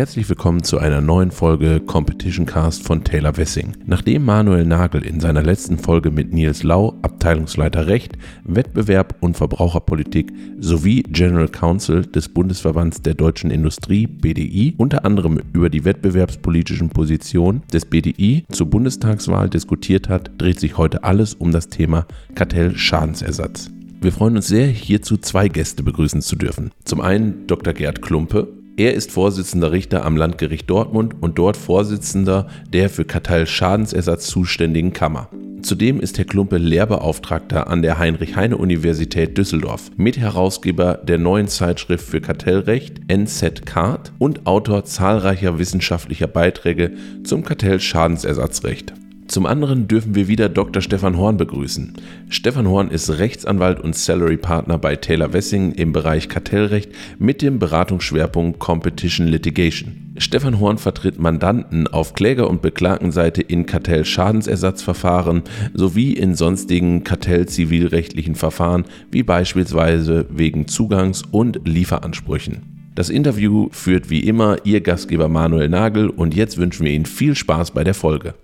Herzlich willkommen zu einer neuen Folge Competition Cast von Taylor Wessing. Nachdem Manuel Nagel in seiner letzten Folge mit Nils Lau, Abteilungsleiter Recht, Wettbewerb und Verbraucherpolitik sowie General Counsel des Bundesverbands der deutschen Industrie BDI unter anderem über die wettbewerbspolitischen Positionen des BDI zur Bundestagswahl diskutiert hat, dreht sich heute alles um das Thema Kartellschadensersatz. Wir freuen uns sehr, hierzu zwei Gäste begrüßen zu dürfen. Zum einen Dr. Gerd Klumpe, er ist Vorsitzender Richter am Landgericht Dortmund und dort Vorsitzender der für Kartellschadensersatz zuständigen Kammer. Zudem ist Herr Klumpe Lehrbeauftragter an der Heinrich-Heine-Universität Düsseldorf, Mitherausgeber der neuen Zeitschrift für Kartellrecht NZ und Autor zahlreicher wissenschaftlicher Beiträge zum Kartellschadensersatzrecht. Zum anderen dürfen wir wieder Dr. Stefan Horn begrüßen. Stefan Horn ist Rechtsanwalt und Salary Partner bei Taylor Wessing im Bereich Kartellrecht mit dem Beratungsschwerpunkt Competition Litigation. Stefan Horn vertritt Mandanten auf Kläger- und Beklagtenseite in Kartellschadensersatzverfahren sowie in sonstigen kartellzivilrechtlichen Verfahren wie beispielsweise wegen Zugangs- und Lieferansprüchen. Das Interview führt wie immer Ihr Gastgeber Manuel Nagel und jetzt wünschen wir Ihnen viel Spaß bei der Folge.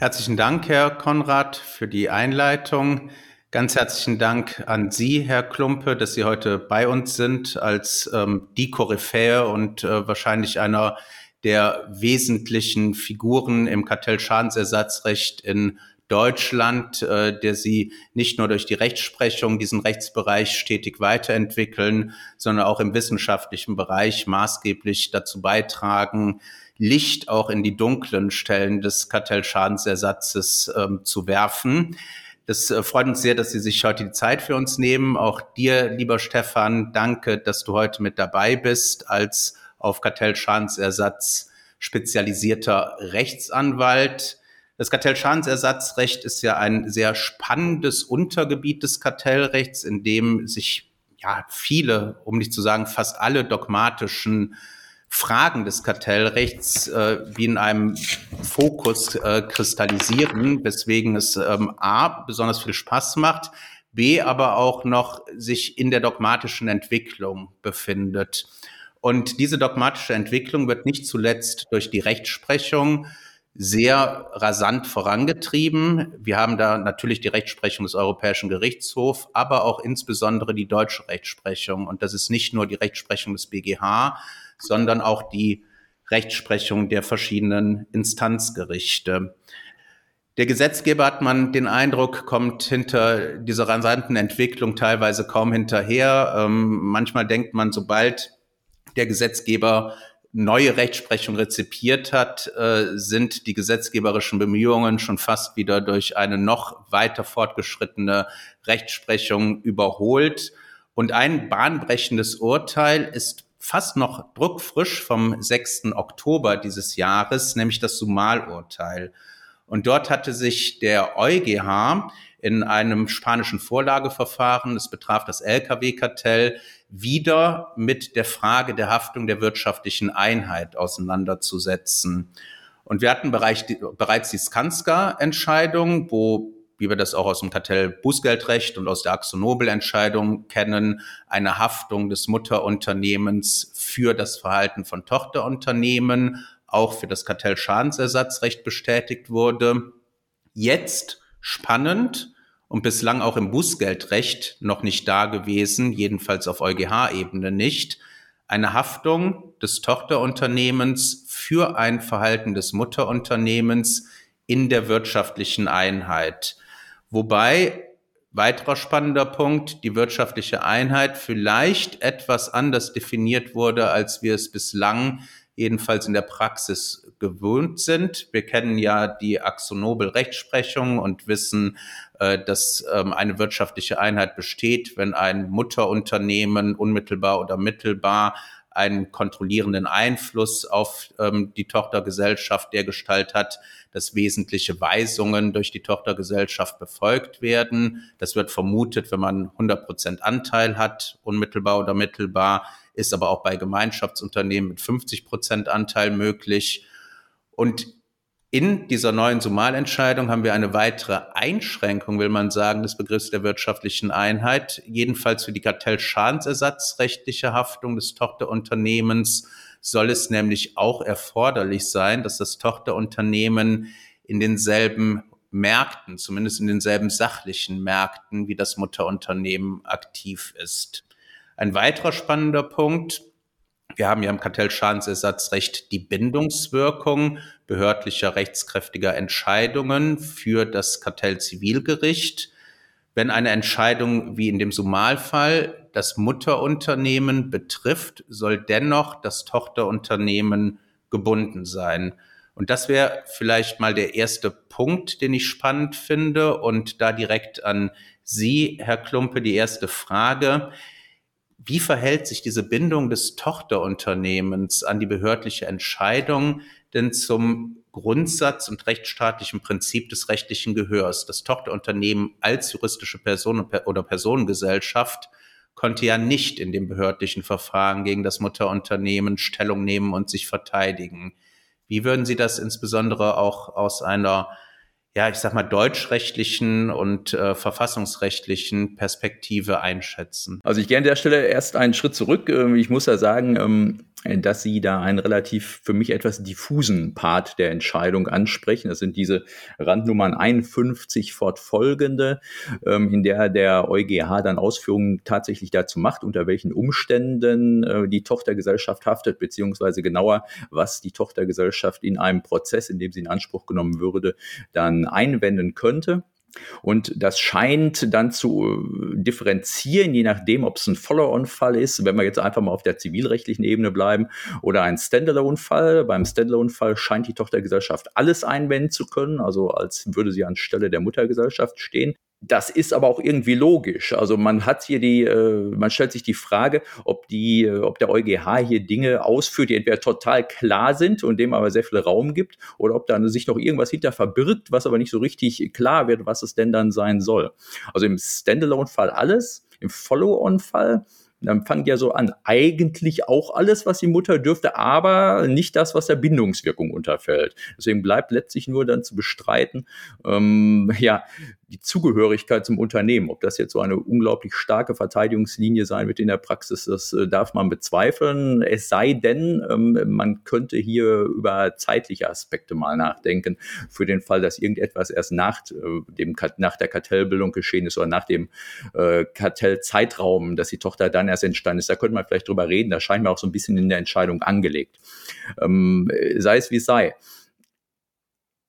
Herzlichen Dank, Herr Konrad, für die Einleitung. Ganz herzlichen Dank an Sie, Herr Klumpe, dass Sie heute bei uns sind als ähm, die Koryphäe und äh, wahrscheinlich einer der wesentlichen Figuren im Kartellschadensersatzrecht in Deutschland, äh, der Sie nicht nur durch die Rechtsprechung diesen Rechtsbereich stetig weiterentwickeln, sondern auch im wissenschaftlichen Bereich maßgeblich dazu beitragen, Licht auch in die dunklen Stellen des Kartellschadensersatzes ähm, zu werfen. Das äh, freut uns sehr, dass Sie sich heute die Zeit für uns nehmen. Auch dir, lieber Stefan, danke, dass du heute mit dabei bist als auf Kartellschadensersatz spezialisierter Rechtsanwalt. Das Kartellschadensersatzrecht ist ja ein sehr spannendes Untergebiet des Kartellrechts, in dem sich ja viele, um nicht zu sagen fast alle dogmatischen Fragen des Kartellrechts äh, wie in einem Fokus äh, kristallisieren, weswegen es ähm, A besonders viel Spaß macht, B aber auch noch sich in der dogmatischen Entwicklung befindet. Und diese dogmatische Entwicklung wird nicht zuletzt durch die Rechtsprechung sehr rasant vorangetrieben. Wir haben da natürlich die Rechtsprechung des Europäischen Gerichtshofs, aber auch insbesondere die deutsche Rechtsprechung. Und das ist nicht nur die Rechtsprechung des BGH, sondern auch die Rechtsprechung der verschiedenen Instanzgerichte. Der Gesetzgeber hat man den Eindruck, kommt hinter dieser rasanten Entwicklung teilweise kaum hinterher. Ähm, manchmal denkt man, sobald der Gesetzgeber neue Rechtsprechung rezipiert hat, äh, sind die gesetzgeberischen Bemühungen schon fast wieder durch eine noch weiter fortgeschrittene Rechtsprechung überholt. Und ein bahnbrechendes Urteil ist fast noch druckfrisch vom 6. Oktober dieses Jahres, nämlich das Sumalurteil. Und dort hatte sich der EuGH in einem spanischen Vorlageverfahren, es betraf das Lkw-Kartell, wieder mit der Frage der Haftung der wirtschaftlichen Einheit auseinanderzusetzen. Und wir hatten bereits die Skanska-Entscheidung, wo wie wir das auch aus dem Kartell-Bußgeldrecht und aus der Axonobel-Entscheidung kennen, eine Haftung des Mutterunternehmens für das Verhalten von Tochterunternehmen, auch für das Kartellschadensersatzrecht bestätigt wurde. Jetzt spannend und bislang auch im Bußgeldrecht noch nicht da gewesen, jedenfalls auf EuGH-Ebene nicht, eine Haftung des Tochterunternehmens für ein Verhalten des Mutterunternehmens in der wirtschaftlichen Einheit. Wobei weiterer spannender Punkt, die wirtschaftliche Einheit vielleicht etwas anders definiert wurde, als wir es bislang jedenfalls in der Praxis gewöhnt sind. Wir kennen ja die Axonobel-Rechtsprechung und wissen, äh, dass ähm, eine wirtschaftliche Einheit besteht, wenn ein Mutterunternehmen unmittelbar oder mittelbar einen kontrollierenden Einfluss auf ähm, die Tochtergesellschaft der Gestalt hat, dass wesentliche Weisungen durch die Tochtergesellschaft befolgt werden. Das wird vermutet, wenn man 100 Prozent Anteil hat, unmittelbar oder mittelbar, ist aber auch bei Gemeinschaftsunternehmen mit 50 Prozent Anteil möglich. Und In dieser neuen Sumalentscheidung haben wir eine weitere Einschränkung, will man sagen, des Begriffs der wirtschaftlichen Einheit, jedenfalls für die Kartellschadensersatzrechtliche Haftung des Tochterunternehmens soll es nämlich auch erforderlich sein, dass das Tochterunternehmen in denselben Märkten, zumindest in denselben sachlichen Märkten wie das Mutterunternehmen aktiv ist. Ein weiterer spannender Punkt, wir haben ja im Kartellschadensersatzrecht die Bindungswirkung behördlicher rechtskräftiger Entscheidungen für das Kartellzivilgericht. Wenn eine Entscheidung wie in dem Sumalfall das Mutterunternehmen betrifft, soll dennoch das Tochterunternehmen gebunden sein. Und das wäre vielleicht mal der erste Punkt, den ich spannend finde. Und da direkt an Sie, Herr Klumpe, die erste Frage. Wie verhält sich diese Bindung des Tochterunternehmens an die behördliche Entscheidung denn zum Grundsatz und rechtsstaatlichen Prinzip des rechtlichen Gehörs? Das Tochterunternehmen als juristische Person oder Personengesellschaft konnte ja nicht in dem behördlichen Verfahren gegen das Mutterunternehmen Stellung nehmen und sich verteidigen. Wie würden Sie das insbesondere auch aus einer ja, ich sag mal, deutschrechtlichen und äh, verfassungsrechtlichen Perspektive einschätzen? Also ich gehe an der Stelle erst einen Schritt zurück. Ähm, ich muss ja sagen, ähm, dass Sie da einen relativ für mich etwas diffusen Part der Entscheidung ansprechen. Das sind diese Randnummern 51 fortfolgende, ähm, in der der EuGH dann Ausführungen tatsächlich dazu macht, unter welchen Umständen äh, die Tochtergesellschaft haftet, beziehungsweise genauer, was die Tochtergesellschaft in einem Prozess, in dem sie in Anspruch genommen würde, dann einwenden könnte. Und das scheint dann zu äh, differenzieren, je nachdem, ob es ein Follow-on-Fall ist, wenn wir jetzt einfach mal auf der zivilrechtlichen Ebene bleiben, oder ein Standalone-Fall. Beim Standalone-Fall scheint die Tochtergesellschaft alles einwenden zu können, also als würde sie anstelle der Muttergesellschaft stehen. Das ist aber auch irgendwie logisch. Also man hat hier die, äh, man stellt sich die Frage, ob die, äh, ob der EuGH hier Dinge ausführt, die entweder total klar sind und dem aber sehr viel Raum gibt, oder ob da sich noch irgendwas hinter verbirgt, was aber nicht so richtig klar wird, was es denn dann sein soll. Also im Standalone-Fall alles, im Follow-on-Fall dann fangt ja so an, eigentlich auch alles, was die Mutter dürfte, aber nicht das, was der Bindungswirkung unterfällt. Deswegen bleibt letztlich nur dann zu bestreiten, ähm, ja, die Zugehörigkeit zum Unternehmen. Ob das jetzt so eine unglaublich starke Verteidigungslinie sein wird in der Praxis, das äh, darf man bezweifeln. Es sei denn, ähm, man könnte hier über zeitliche Aspekte mal nachdenken, für den Fall, dass irgendetwas erst nach, äh, dem, nach der Kartellbildung geschehen ist oder nach dem äh, Kartellzeitraum, dass die Tochter dann erst entstanden ist. Da könnte man vielleicht drüber reden. Da scheint mir auch so ein bisschen in der Entscheidung angelegt. Ähm, sei es wie es sei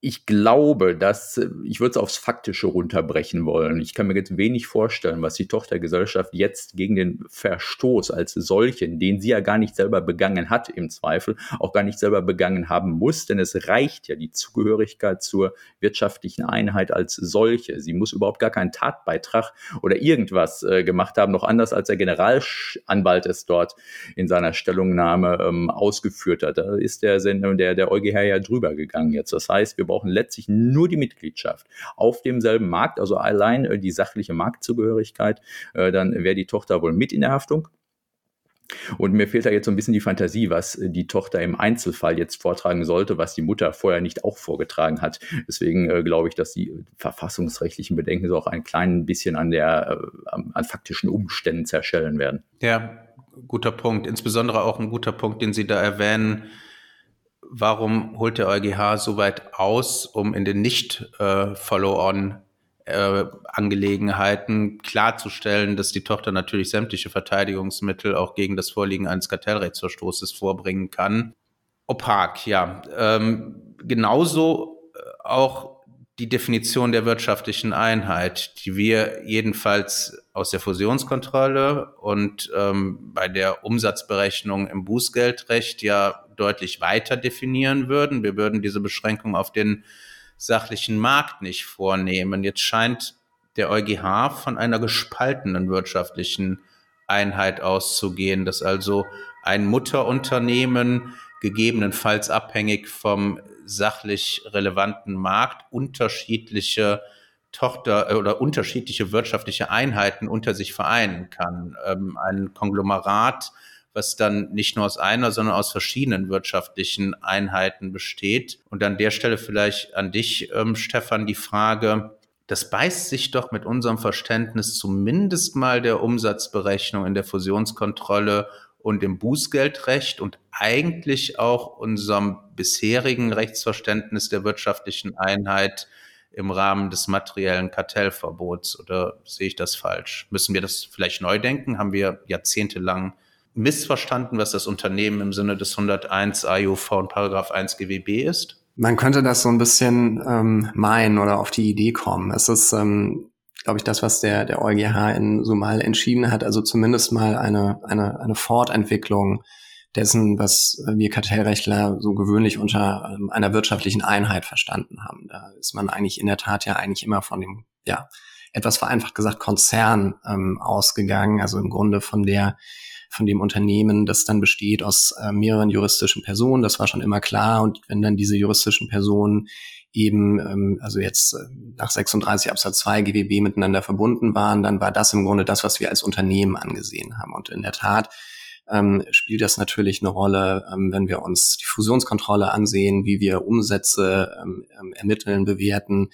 ich glaube, dass äh, ich würde es aufs Faktische runterbrechen wollen. Ich kann mir jetzt wenig vorstellen, was die Tochtergesellschaft jetzt gegen den Verstoß als solchen, den sie ja gar nicht selber begangen hat, im Zweifel auch gar nicht selber begangen haben muss, denn es reicht ja die Zugehörigkeit zur wirtschaftlichen Einheit als solche. Sie muss überhaupt gar keinen Tatbeitrag oder irgendwas äh, gemacht haben, noch anders als der Generalanwalt es dort in seiner Stellungnahme ähm, ausgeführt hat. Da ist der, der, der EuGH ja drüber gegangen jetzt. Das heißt, wir brauchen letztlich nur die Mitgliedschaft auf demselben Markt, also allein äh, die sachliche Marktzugehörigkeit, äh, dann wäre die Tochter wohl mit in der Haftung. Und mir fehlt da jetzt so ein bisschen die Fantasie, was äh, die Tochter im Einzelfall jetzt vortragen sollte, was die Mutter vorher nicht auch vorgetragen hat. Deswegen äh, glaube ich, dass die verfassungsrechtlichen Bedenken so auch ein klein bisschen an der, äh, an faktischen Umständen zerschellen werden. Ja, guter Punkt. Insbesondere auch ein guter Punkt, den Sie da erwähnen warum holt der EuGH so weit aus, um in den nicht-Follow-on äh, klarzustellen, dass die Tochter natürlich sämtliche Verteidigungsmittel auch gegen das Vorliegen eines Kartellrechtsverstoßes vorbringen kann. Opak, ja. Ähm, genauso äh, auch die Definition der wirtschaftlichen Einheit, die wir jedenfalls aus der Fusionskontrolle und ähm, bei der Umsatzberechnung im Bußgeldrecht ja deutlich weiter definieren würden. Wir würden diese Beschränkung auf den sachlichen Markt nicht vornehmen. Jetzt scheint der EuGH von einer gespaltenen wirtschaftlichen Einheit auszugehen, dass also ein Mutterunternehmen gegebenenfalls abhängig vom sachlich relevanten Markt unterschiedliche Tochter äh, oder unterschiedliche wirtschaftliche Einheiten unter sich vereinen kann. Ähm, ein Konglomerat was dann nicht nur aus einer, sondern aus verschiedenen wirtschaftlichen Einheiten besteht. Und an der Stelle vielleicht an dich, ähm, Stefan, die Frage, das beißt sich doch mit unserem Verständnis zumindest mal der Umsatzberechnung in der Fusionskontrolle und im Bußgeldrecht und eigentlich auch unserem bisherigen Rechtsverständnis der wirtschaftlichen Einheit im Rahmen des materiellen Kartellverbots. Oder sehe ich das falsch? Müssen wir das vielleicht neu denken? Haben wir jahrzehntelang missverstanden, was das Unternehmen im Sinne des 101 AUV und Paragraph 1 GWB ist? Man könnte das so ein bisschen ähm, meinen oder auf die Idee kommen. Es ist, ähm, glaube ich, das, was der, der EuGH in Sumal entschieden hat, also zumindest mal eine, eine, eine Fortentwicklung dessen, was wir Kartellrechtler so gewöhnlich unter ähm, einer wirtschaftlichen Einheit verstanden haben. Da ist man eigentlich in der Tat ja eigentlich immer von dem, ja, etwas vereinfacht gesagt, Konzern ähm, ausgegangen, also im Grunde von der von dem Unternehmen, das dann besteht aus äh, mehreren juristischen Personen. Das war schon immer klar. Und wenn dann diese juristischen Personen eben, ähm, also jetzt äh, nach 36 Absatz 2 GWB miteinander verbunden waren, dann war das im Grunde das, was wir als Unternehmen angesehen haben. Und in der Tat ähm, spielt das natürlich eine Rolle, ähm, wenn wir uns die Fusionskontrolle ansehen, wie wir Umsätze ähm, ähm ermitteln, bewerten.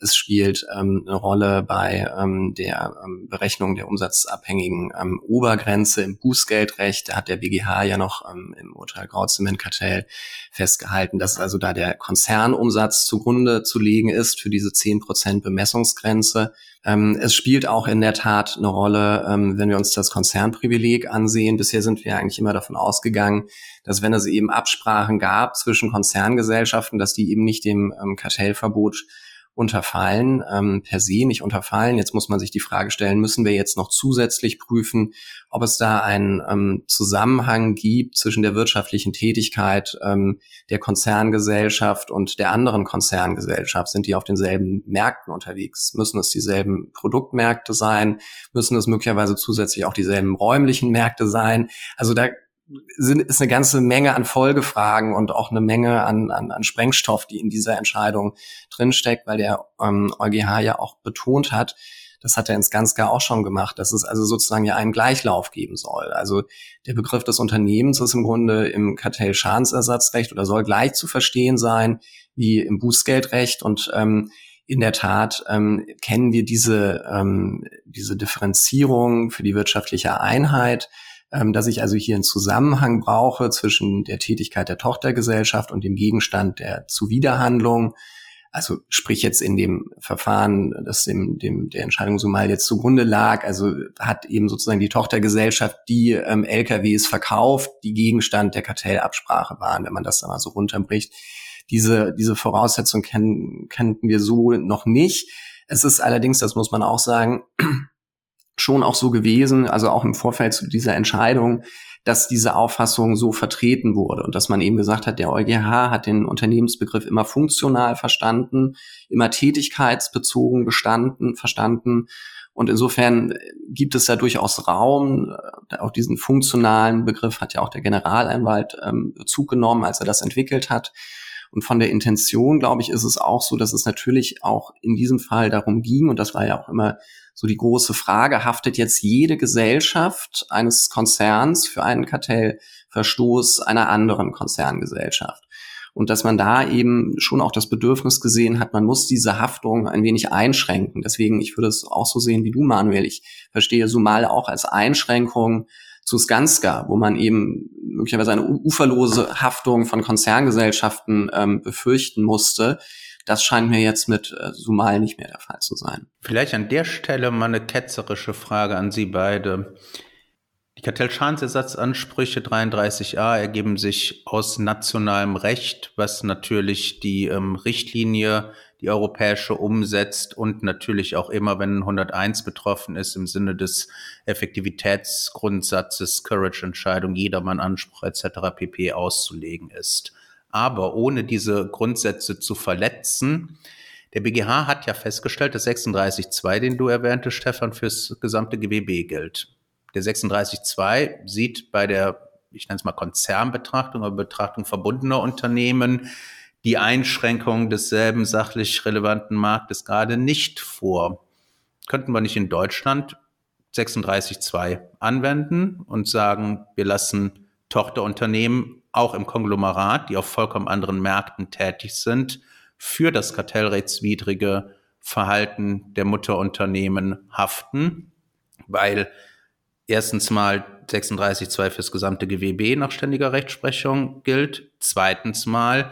Es spielt ähm, eine Rolle bei ähm, der ähm, Berechnung der umsatzabhängigen ähm, Obergrenze im Bußgeldrecht. Da hat der BGH ja noch ähm, im Urteil Grauzementkartell festgehalten, dass also da der Konzernumsatz zugrunde zu legen ist für diese 10% Bemessungsgrenze. Ähm, es spielt auch in der Tat eine Rolle, ähm, wenn wir uns das Konzernprivileg ansehen. Bisher sind wir eigentlich immer davon ausgegangen, dass wenn es eben Absprachen gab zwischen Konzerngesellschaften, dass die eben nicht dem ähm, Kartellverbot unterfallen, ähm, per se nicht unterfallen. Jetzt muss man sich die Frage stellen, müssen wir jetzt noch zusätzlich prüfen, ob es da einen ähm, Zusammenhang gibt zwischen der wirtschaftlichen Tätigkeit ähm, der Konzerngesellschaft und der anderen Konzerngesellschaft? Sind die auf denselben Märkten unterwegs? Müssen es dieselben Produktmärkte sein? Müssen es möglicherweise zusätzlich auch dieselben räumlichen Märkte sein? Also da sind, ist eine ganze Menge an Folgefragen und auch eine Menge an, an, an Sprengstoff, die in dieser Entscheidung drinsteckt, weil der ähm, EuGH ja auch betont hat, das hat er ins Ganzgar auch schon gemacht, dass es also sozusagen ja einen Gleichlauf geben soll. Also der Begriff des Unternehmens ist im Grunde im Kartellschadensersatzrecht oder soll gleich zu verstehen sein wie im Bußgeldrecht und ähm, in der Tat ähm, kennen wir diese, ähm, diese Differenzierung für die wirtschaftliche Einheit dass ich also hier einen Zusammenhang brauche zwischen der Tätigkeit der Tochtergesellschaft und dem Gegenstand der Zuwiderhandlung. Also sprich jetzt in dem Verfahren, das dem, dem der Entscheidung so mal jetzt zugrunde lag, also hat eben sozusagen die Tochtergesellschaft die ähm, LKWs verkauft, die Gegenstand der Kartellabsprache waren, wenn man das dann mal so runterbricht. Diese, diese Voraussetzung kennen, kannten wir so noch nicht. Es ist allerdings, das muss man auch sagen, schon auch so gewesen, also auch im Vorfeld zu dieser Entscheidung, dass diese Auffassung so vertreten wurde und dass man eben gesagt hat, der EuGH hat den Unternehmensbegriff immer funktional verstanden, immer tätigkeitsbezogen bestanden, verstanden. Und insofern gibt es da durchaus Raum. Auch diesen funktionalen Begriff hat ja auch der Generalanwalt ähm, Bezug genommen, als er das entwickelt hat. Und von der Intention, glaube ich, ist es auch so, dass es natürlich auch in diesem Fall darum ging, und das war ja auch immer so die große Frage, haftet jetzt jede Gesellschaft eines Konzerns für einen Kartellverstoß einer anderen Konzerngesellschaft? Und dass man da eben schon auch das Bedürfnis gesehen hat, man muss diese Haftung ein wenig einschränken. Deswegen, ich würde es auch so sehen wie du, Manuel. Ich verstehe Sumal auch als Einschränkung zu Skanska, wo man eben möglicherweise eine uferlose Haftung von Konzerngesellschaften ähm, befürchten musste. Das scheint mir jetzt mit äh, Sumal nicht mehr der Fall zu sein. Vielleicht an der Stelle mal eine ketzerische Frage an Sie beide. Die Kartellschadensersatzansprüche 33a ergeben sich aus nationalem Recht, was natürlich die ähm, Richtlinie die europäische umsetzt und natürlich auch immer, wenn 101 betroffen ist, im Sinne des Effektivitätsgrundsatzes, Courage-Entscheidung, jedermann Anspruch etc. pp. auszulegen ist. Aber ohne diese Grundsätze zu verletzen, der BGH hat ja festgestellt, dass 36.2, den du erwähnte, Stefan, fürs gesamte GWB gilt. Der 36.2 sieht bei der, ich nenne es mal Konzernbetrachtung oder Betrachtung verbundener Unternehmen die Einschränkung desselben sachlich relevanten Marktes gerade nicht vor. Könnten wir nicht in Deutschland 36.2 anwenden und sagen, wir lassen Tochterunternehmen auch im Konglomerat, die auf vollkommen anderen Märkten tätig sind, für das kartellrechtswidrige Verhalten der Mutterunternehmen haften, weil erstens mal 36.2 fürs gesamte GWB nach ständiger Rechtsprechung gilt. Zweitens mal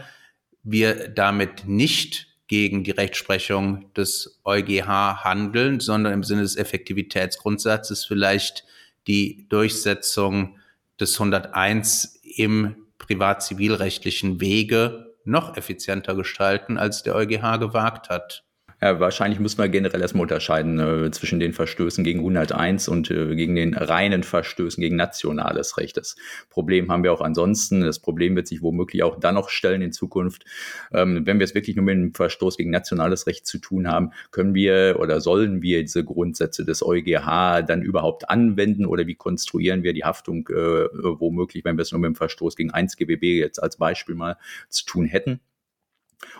wir damit nicht gegen die Rechtsprechung des EuGH handeln, sondern im Sinne des Effektivitätsgrundsatzes vielleicht die Durchsetzung des 101 im privat-zivilrechtlichen Wege noch effizienter gestalten, als der EuGH gewagt hat. Ja, wahrscheinlich muss man generell erstmal unterscheiden äh, zwischen den Verstößen gegen 101 und äh, gegen den reinen Verstößen gegen nationales Recht. Das Problem haben wir auch ansonsten. Das Problem wird sich womöglich auch dann noch stellen in Zukunft. Ähm, wenn wir es wirklich nur mit einem Verstoß gegen nationales Recht zu tun haben, können wir oder sollen wir diese Grundsätze des EuGH dann überhaupt anwenden oder wie konstruieren wir die Haftung äh, womöglich, wenn wir es nur mit dem Verstoß gegen 1 GBB jetzt als Beispiel mal zu tun hätten?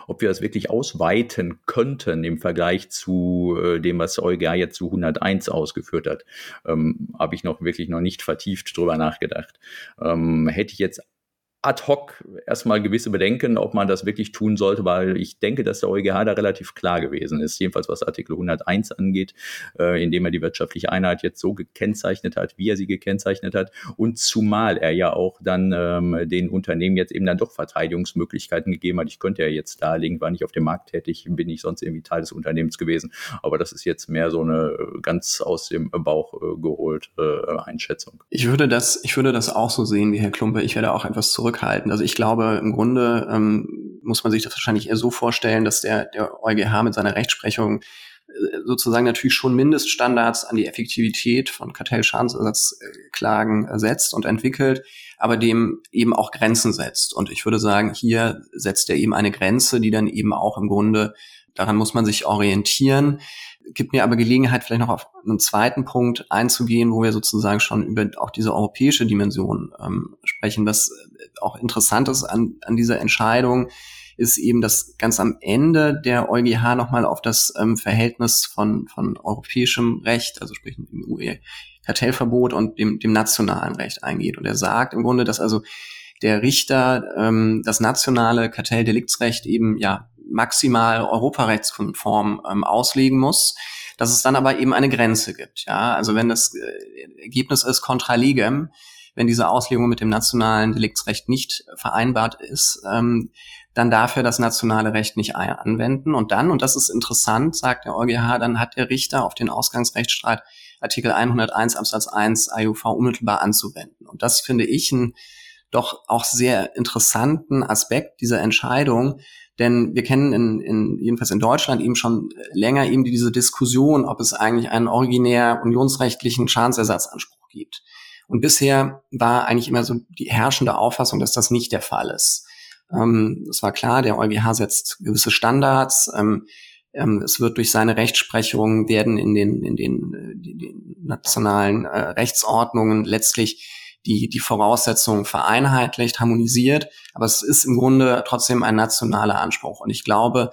Ob wir das wirklich ausweiten könnten im Vergleich zu äh, dem, was EuGH jetzt zu 101 ausgeführt hat, ähm, habe ich noch wirklich noch nicht vertieft drüber nachgedacht. Ähm, hätte ich jetzt ad hoc erstmal gewisse Bedenken, ob man das wirklich tun sollte, weil ich denke, dass der EuGH da relativ klar gewesen ist, jedenfalls was Artikel 101 angeht, äh, indem er die wirtschaftliche Einheit jetzt so gekennzeichnet hat, wie er sie gekennzeichnet hat und zumal er ja auch dann ähm, den Unternehmen jetzt eben dann doch Verteidigungsmöglichkeiten gegeben hat. Ich könnte ja jetzt darlegen, war nicht auf dem Markt tätig, bin ich sonst irgendwie Teil des Unternehmens gewesen, aber das ist jetzt mehr so eine äh, ganz aus dem Bauch äh, geholt äh, Einschätzung. Ich würde das, ich würde das auch so sehen wie Herr Klumpe. Ich werde auch etwas zurück zurückhaltend. Also ich glaube, im Grunde ähm, muss man sich das wahrscheinlich eher so vorstellen, dass der, der EuGH mit seiner Rechtsprechung äh, sozusagen natürlich schon Mindeststandards an die Effektivität von Kartellschadensersatzklagen setzt und entwickelt, aber dem eben auch Grenzen setzt. Und ich würde sagen, hier setzt er eben eine Grenze, die dann eben auch im Grunde, daran muss man sich orientieren, gibt mir aber Gelegenheit, vielleicht noch auf einen zweiten Punkt einzugehen, wo wir sozusagen schon über auch diese europäische Dimension ähm, sprechen. Was auch interessant ist an, an dieser Entscheidung, ist eben, dass ganz am Ende der EuGH nochmal auf das ähm, Verhältnis von, von europäischem Recht, also sprich dem UE-Kartellverbot und dem, dem nationalen Recht eingeht. Und er sagt im Grunde, dass also der Richter ähm, das nationale Kartelldeliktsrecht eben ja maximal europarechtskonform ähm, auslegen muss, dass es dann aber eben eine Grenze gibt. Ja, also wenn das äh, Ergebnis ist contra legem, wenn diese Auslegung mit dem nationalen Deliktsrecht nicht vereinbart ist, ähm, dann darf er das nationale Recht nicht anwenden. Und dann, und das ist interessant, sagt der EuGH, dann hat der Richter auf den Ausgangsrechtsstreit Artikel 101 Absatz 1 AUV unmittelbar anzuwenden. Und das finde ich einen doch auch sehr interessanten Aspekt dieser Entscheidung, denn wir kennen in, in, jedenfalls in Deutschland eben schon länger eben diese Diskussion, ob es eigentlich einen originär unionsrechtlichen Schadensersatzanspruch gibt. Und bisher war eigentlich immer so die herrschende Auffassung, dass das nicht der Fall ist. Ähm, es war klar, der EuGH setzt gewisse Standards. Ähm, ähm, es wird durch seine Rechtsprechung werden in den, in den, äh, die, den nationalen äh, Rechtsordnungen letztlich die, die Voraussetzungen vereinheitlicht, harmonisiert. Aber es ist im Grunde trotzdem ein nationaler Anspruch. Und ich glaube,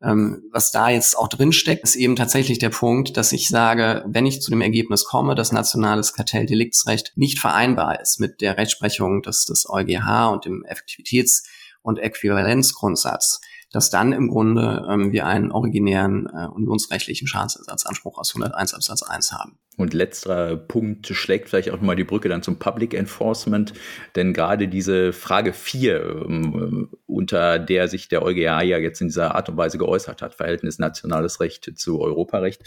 ähm, was da jetzt auch drin steckt, ist eben tatsächlich der Punkt, dass ich sage, wenn ich zu dem Ergebnis komme, dass nationales Kartelldeliktsrecht nicht vereinbar ist mit der Rechtsprechung des, des EuGH und dem Effektivitäts- und Äquivalenzgrundsatz, dass dann im Grunde ähm, wir einen originären äh, unionsrechtlichen Schadensersatzanspruch aus 101 Absatz 1 haben. Und letzter Punkt schlägt vielleicht auch mal die Brücke dann zum Public Enforcement, denn gerade diese Frage 4, ähm, unter der sich der EuGH ja jetzt in dieser Art und Weise geäußert hat, Verhältnis nationales Recht zu Europarecht,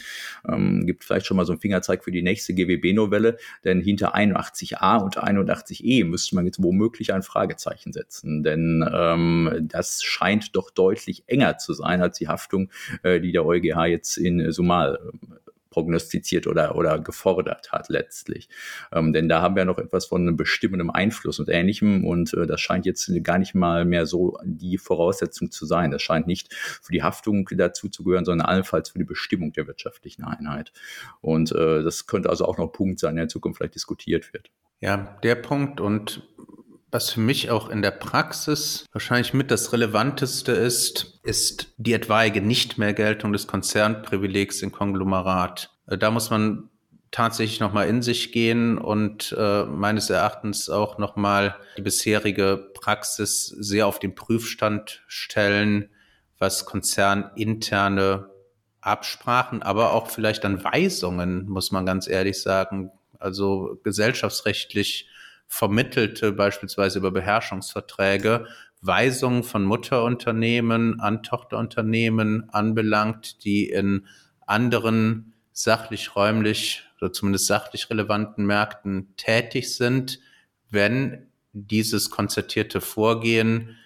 ähm, gibt vielleicht schon mal so einen Fingerzeig für die nächste GWB-Novelle, denn hinter 81a und 81e müsste man jetzt womöglich ein Fragezeichen setzen, denn ähm, das scheint doch deutlich enger zu sein als die Haftung, äh, die der EuGH jetzt in Sumal prognostiziert oder, oder gefordert hat letztlich. Ähm, denn da haben wir noch etwas von einem bestimmendem Einfluss und ähnlichem und äh, das scheint jetzt gar nicht mal mehr so die Voraussetzung zu sein. Das scheint nicht für die Haftung dazu zu gehören, sondern allenfalls für die Bestimmung der wirtschaftlichen Einheit. Und äh, das könnte also auch noch ein Punkt sein, der in Zukunft vielleicht diskutiert wird. Ja, der Punkt und was für mich auch in der Praxis wahrscheinlich mit das Relevanteste ist, ist die etwaige nicht mehr Geltung des Konzernprivilegs im Konglomerat. Äh, da muss man tatsächlich nochmal in sich gehen und äh, meines Erachtens auch nochmal die bisherige Praxis sehr auf den Prüfstand stellen, was konzerninterne Absprachen, aber auch vielleicht dann Weisungen, muss man ganz ehrlich sagen, also gesellschaftsrechtlich vermittelte, beispielsweise über Beherrschungsverträge, Weisungen von Mutterunternehmen an Tochterunternehmen anbelangt, die in anderen sachlich, räumlich oder zumindest sachlich relevanten Märkten tätig sind, wenn dieses konzertierte Vorgehen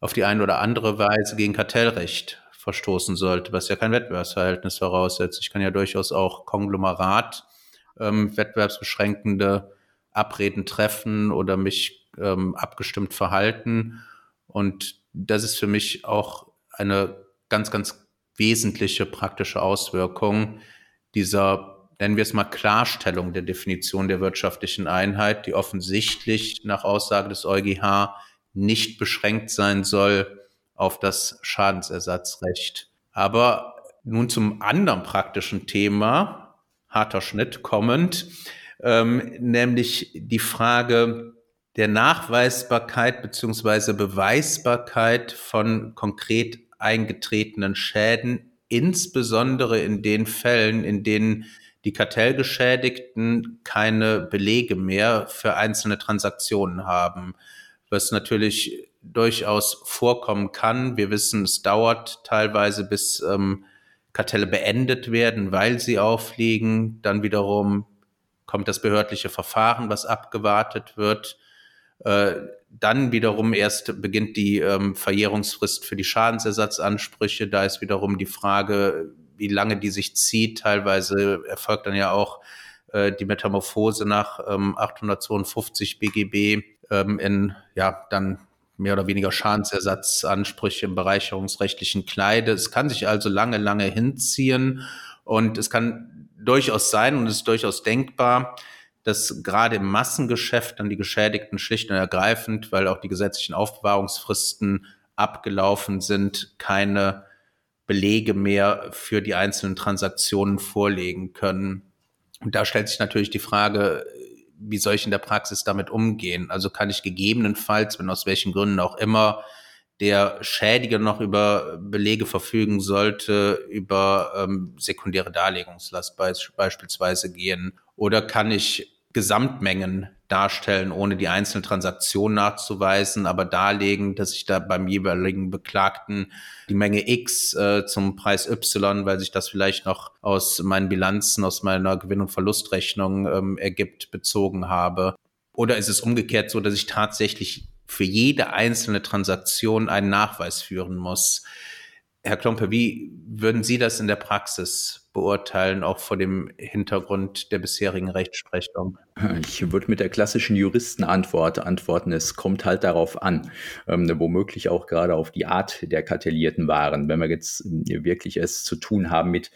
auf die eine oder andere Weise gegen Kartellrecht verstoßen sollte, was ja kein Wettbewerbsverhältnis voraussetzt. Ich kann ja durchaus auch Konglomerat ähm, wettbewerbsbeschränkende Abreden treffen oder mich ähm, abgestimmt verhalten. Und das ist für mich auch eine ganz, ganz wesentliche praktische Auswirkung dieser, nennen wir es mal, Klarstellung der Definition der wirtschaftlichen Einheit, die offensichtlich nach Aussage des EuGH nicht beschränkt sein soll auf das Schadensersatzrecht. Aber nun zum anderen praktischen Thema, harter Schnitt kommend, ähm, nämlich die Frage der Nachweisbarkeit beziehungsweise Beweisbarkeit von konkret eingetretenen Schäden, insbesondere in den Fällen, in denen die Kartellgeschädigten keine Belege mehr für einzelne Transaktionen haben was natürlich durchaus vorkommen kann. Wir wissen, es dauert teilweise, bis ähm, Kartelle beendet werden, weil sie auffliegen. Dann wiederum kommt das behördliche Verfahren, was abgewartet wird. Äh, dann wiederum erst beginnt die ähm, Verjährungsfrist für die Schadensersatzansprüche. Da ist wiederum die Frage, wie lange die sich zieht. Teilweise erfolgt dann ja auch äh, die Metamorphose nach ähm, 852 BGB ähm, in ja dann mehr oder weniger Schadensersatzansprüche im bereicherungsrechtlichen Kleide. Es kann sich also lange, lange hinziehen und es kann durchaus sein und es ist durchaus denkbar, dass gerade im Massengeschäft dann die Geschädigten schlicht und ergreifend, weil auch die gesetzlichen Aufbewahrungsfristen abgelaufen sind, keine Belege mehr für die einzelnen Transaktionen vorlegen können. Und da stellt sich natürlich die Frage, wie soll ich in der Praxis damit umgehen? Also kann ich gegebenenfalls, wenn aus welchen Gründen auch immer, der Schädiger noch über Belege verfügen sollte, über ähm, sekundäre Darlegungslast beispielsweise gehen? Oder kann ich Gesamtmengen darstellen, ohne die einzelne Transaktion nachzuweisen, aber darlegen, dass ich da beim jeweiligen Beklagten die Menge X äh, zum Preis Y, weil sich das vielleicht noch aus meinen Bilanzen, aus meiner Gewinn- und Verlustrechnung ähm, ergibt, bezogen habe. Oder ist es umgekehrt so, dass ich tatsächlich für jede einzelne Transaktion einen Nachweis führen muss? Herr Klompe, wie würden Sie das in der Praxis beurteilen, auch vor dem Hintergrund der bisherigen Rechtsprechung? Ich würde mit der klassischen Juristenantwort antworten, es kommt halt darauf an, ähm, womöglich auch gerade auf die Art der kartellierten Waren. Wenn wir jetzt wirklich es zu tun haben mit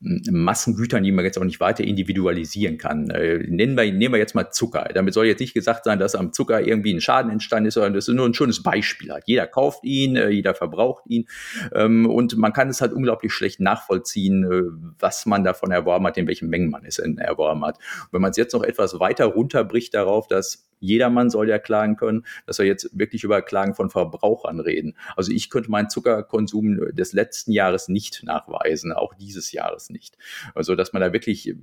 Massengütern, die man jetzt auch nicht weiter individualisieren kann. Äh, nennen, wir, nehmen wir jetzt mal Zucker. Damit soll jetzt nicht gesagt sein, dass am Zucker irgendwie ein Schaden entstanden ist, sondern das ist nur ein schönes Beispiel. Halt. Jeder kauft ihn, äh, jeder verbraucht ihn ähm, und man kann es halt unglaublich schlecht nachvollziehen, äh, was man davon erworben hat, in welchen Mengen man es erworben hat. Und wenn man es jetzt noch etwas weiter runterbricht darauf, dass jedermann soll ja klagen können, dass wir jetzt wirklich über Klagen von Verbrauchern reden. Also ich könnte meinen Zuckerkonsum des letzten Jahres nicht nachweisen, auch dieses Jahres nicht. Also dass man da wirklich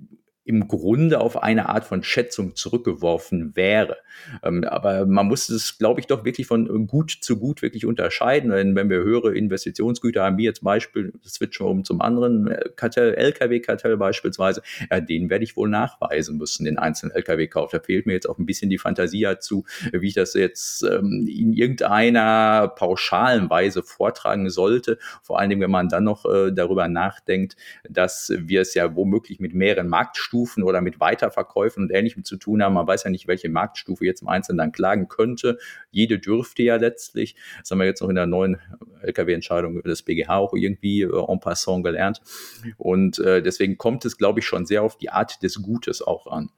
im Grunde auf eine Art von Schätzung zurückgeworfen wäre. Ähm, aber man muss es, glaube ich, doch wirklich von gut zu gut wirklich unterscheiden. Wenn, wenn wir höhere Investitionsgüter haben, wie jetzt Beispiel, switchen wir um zum anderen äh, Kartell, LKW-Kartell beispielsweise, ja, den werde ich wohl nachweisen müssen, den einzelnen LKW-Kauf. Da fehlt mir jetzt auch ein bisschen die Fantasie dazu, wie ich das jetzt ähm, in irgendeiner pauschalen Weise vortragen sollte. Vor allen Dingen, wenn man dann noch äh, darüber nachdenkt, dass wir es ja womöglich mit mehreren Marktstufen Marktstufen oder mit Weiterverkäufen und Ähnlichem zu tun haben. Man weiß ja nicht, welche Marktstufe jetzt im Einzelnen dann klagen könnte. Jede dürfte ja letztlich. Das haben wir jetzt noch in der neuen LKW-Entscheidung des BGH auch irgendwie äh, en passant gelernt. Und äh, deswegen kommt es, glaube ich, schon sehr auf die Art des Gutes auch an.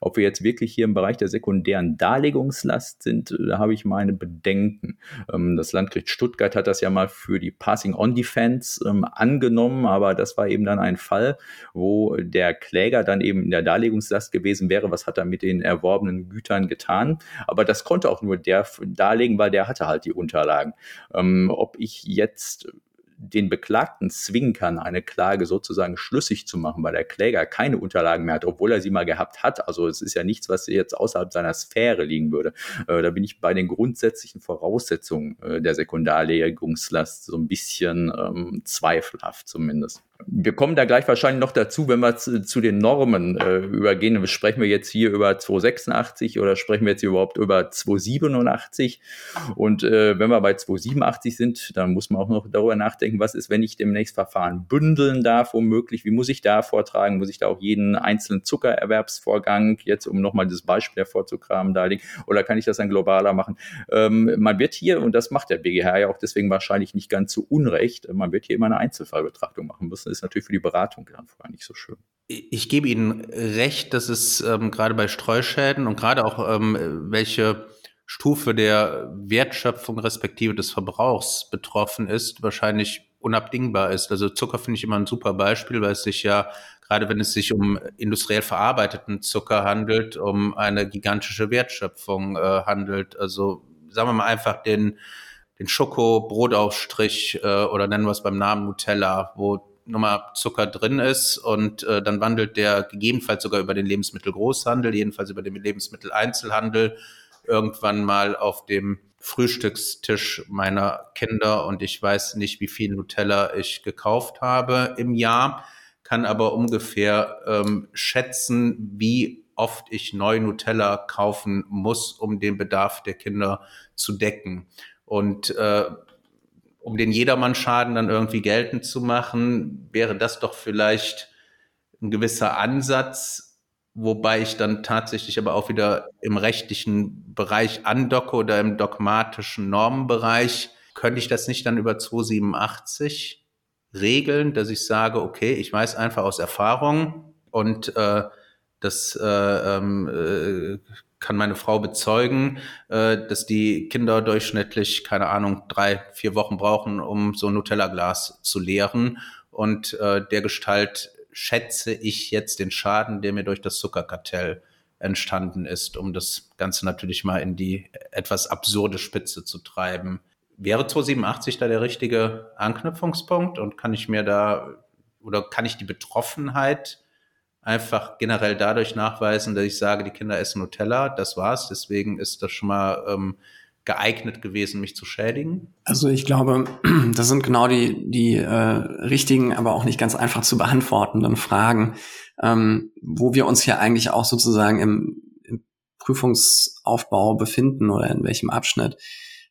Ob wir jetzt wirklich hier im Bereich der sekundären Darlegungslast sind, äh, da habe ich meine Bedenken. Ähm, das Landgericht Stuttgart hat das ja mal für die Passing-on-Defense ähm, angenommen, aber das war eben dann ein Fall, wo der Kläger dann eben in der Darlegungslast gewesen wäre. Was hat er mit den erworbenen Gütern getan? Aber das konnte auch nur der darlegen, weil der hatte halt die Unterlagen. Ähm, ob ich jetzt den Beklagten zwingen kann, eine Klage sozusagen schlüssig zu machen, weil der Kläger keine Unterlagen mehr hat, obwohl er sie mal gehabt hat. Also es ist ja nichts, was jetzt außerhalb seiner Sphäre liegen würde. Äh, da bin ich bei den grundsätzlichen Voraussetzungen äh, der Sekundarlegungslast so ein bisschen ähm, zweifelhaft zumindest. Wir kommen da gleich wahrscheinlich noch dazu, wenn wir zu, zu den Normen äh, übergehen. Sprechen wir jetzt hier über 286 oder sprechen wir jetzt überhaupt über 287? Und äh, wenn wir bei 287 sind, dann muss man auch noch darüber nachdenken, was ist, wenn ich demnächst Verfahren bündeln darf, womöglich. Wie muss ich da vortragen? Muss ich da auch jeden einzelnen Zuckererwerbsvorgang, jetzt um nochmal das Beispiel hervorzukramen, darlegen? Oder kann ich das dann globaler machen? Ähm, man wird hier, und das macht der BGH ja auch deswegen wahrscheinlich nicht ganz zu Unrecht, man wird hier immer eine Einzelfallbetrachtung machen müssen ist natürlich für die Beratung dann vorher nicht so schön. Ich gebe Ihnen recht, dass es ähm, gerade bei Streuschäden und gerade auch ähm, welche Stufe der Wertschöpfung respektive des Verbrauchs betroffen ist, wahrscheinlich unabdingbar ist. Also Zucker finde ich immer ein super Beispiel, weil es sich ja, gerade wenn es sich um industriell verarbeiteten Zucker handelt, um eine gigantische Wertschöpfung äh, handelt. Also sagen wir mal einfach den, den Schoko-Brotaufstrich äh, oder nennen wir es beim Namen Nutella, wo Nummer Zucker drin ist und äh, dann wandelt der gegebenenfalls sogar über den Lebensmittelgroßhandel, jedenfalls über den Lebensmitteleinzelhandel irgendwann mal auf dem Frühstückstisch meiner Kinder und ich weiß nicht, wie viel Nutella ich gekauft habe im Jahr, kann aber ungefähr ähm, schätzen, wie oft ich neu Nutella kaufen muss, um den Bedarf der Kinder zu decken. Und äh, um den Jedermannschaden dann irgendwie geltend zu machen, wäre das doch vielleicht ein gewisser Ansatz, wobei ich dann tatsächlich aber auch wieder im rechtlichen Bereich andocke oder im dogmatischen Normenbereich. Könnte ich das nicht dann über 287 regeln, dass ich sage, okay, ich weiß einfach aus Erfahrung und äh, das äh, ähm, äh, kann meine Frau bezeugen, äh, dass die Kinder durchschnittlich, keine Ahnung, drei, vier Wochen brauchen, um so ein Nutella-Glas zu leeren. Und äh, der Gestalt schätze ich jetzt den Schaden, der mir durch das Zuckerkartell entstanden ist, um das Ganze natürlich mal in die etwas absurde Spitze zu treiben. Wäre 287 da der richtige Anknüpfungspunkt und kann ich mir da oder kann ich die Betroffenheit einfach generell dadurch nachweisen, dass ich sage, die Kinder essen Nutella, das war's. Deswegen ist das schon mal ähm, geeignet gewesen, mich zu schädigen? Also ich glaube, das sind genau die, die äh, richtigen, aber auch nicht ganz einfach zu beantwortenden Fragen, ähm, wo wir uns hier eigentlich auch sozusagen im, im Prüfungsaufbau befinden oder in welchem Abschnitt.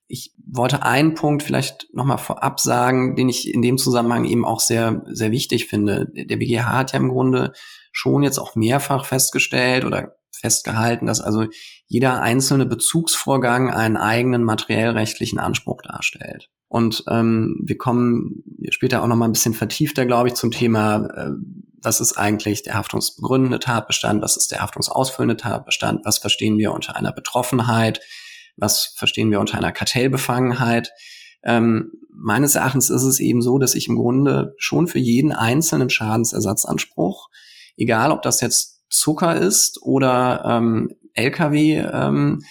Ich wollte einen Punkt vielleicht nochmal vorab sagen, den ich in dem Zusammenhang eben auch sehr, sehr wichtig finde. Der BGH hat ja im Grunde schon jetzt auch mehrfach festgestellt oder festgehalten, dass also jeder einzelne Bezugsvorgang einen eigenen materiellrechtlichen Anspruch darstellt. Und ähm, wir kommen später auch noch mal ein bisschen vertiefter, glaube ich, zum Thema, äh, was ist eigentlich der haftungsbegründende Tatbestand, was ist der haftungsausfüllende Tatbestand, was verstehen wir unter einer Betroffenheit, was verstehen wir unter einer Kartellbefangenheit. Ähm, meines Erachtens ist es eben so, dass ich im Grunde schon für jeden einzelnen Schadensersatzanspruch egal ob das jetzt Zucker ist oder ähm, LKW, ähm,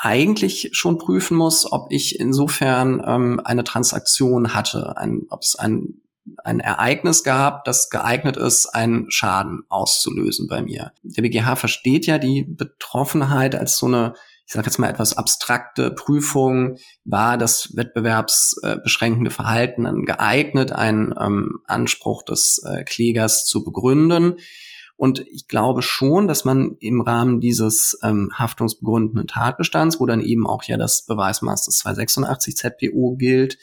eigentlich schon prüfen muss, ob ich insofern ähm, eine Transaktion hatte, ein, ob es ein, ein Ereignis gab, das geeignet ist, einen Schaden auszulösen bei mir. Der BGH versteht ja die Betroffenheit als so eine, ich sage jetzt mal etwas abstrakte Prüfung, war das wettbewerbsbeschränkende Verhalten geeignet, einen ähm, Anspruch des äh, Klägers zu begründen. Und ich glaube schon, dass man im Rahmen dieses ähm, haftungsbegründenden Tatbestands, wo dann eben auch ja das Beweismaß des 286 ZPO gilt,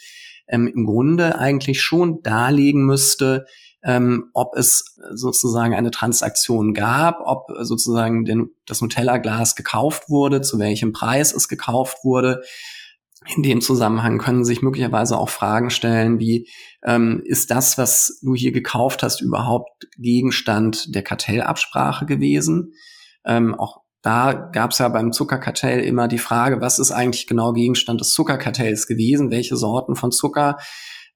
ähm, im Grunde eigentlich schon darlegen müsste, ähm, ob es sozusagen eine Transaktion gab, ob sozusagen den, das Nutella-Glas gekauft wurde, zu welchem Preis es gekauft wurde in dem Zusammenhang können sich möglicherweise auch Fragen stellen, wie ähm, ist das, was du hier gekauft hast, überhaupt Gegenstand der Kartellabsprache gewesen? Ähm, auch da gab es ja beim Zuckerkartell immer die Frage, was ist eigentlich genau Gegenstand des Zuckerkartells gewesen, welche Sorten von Zucker.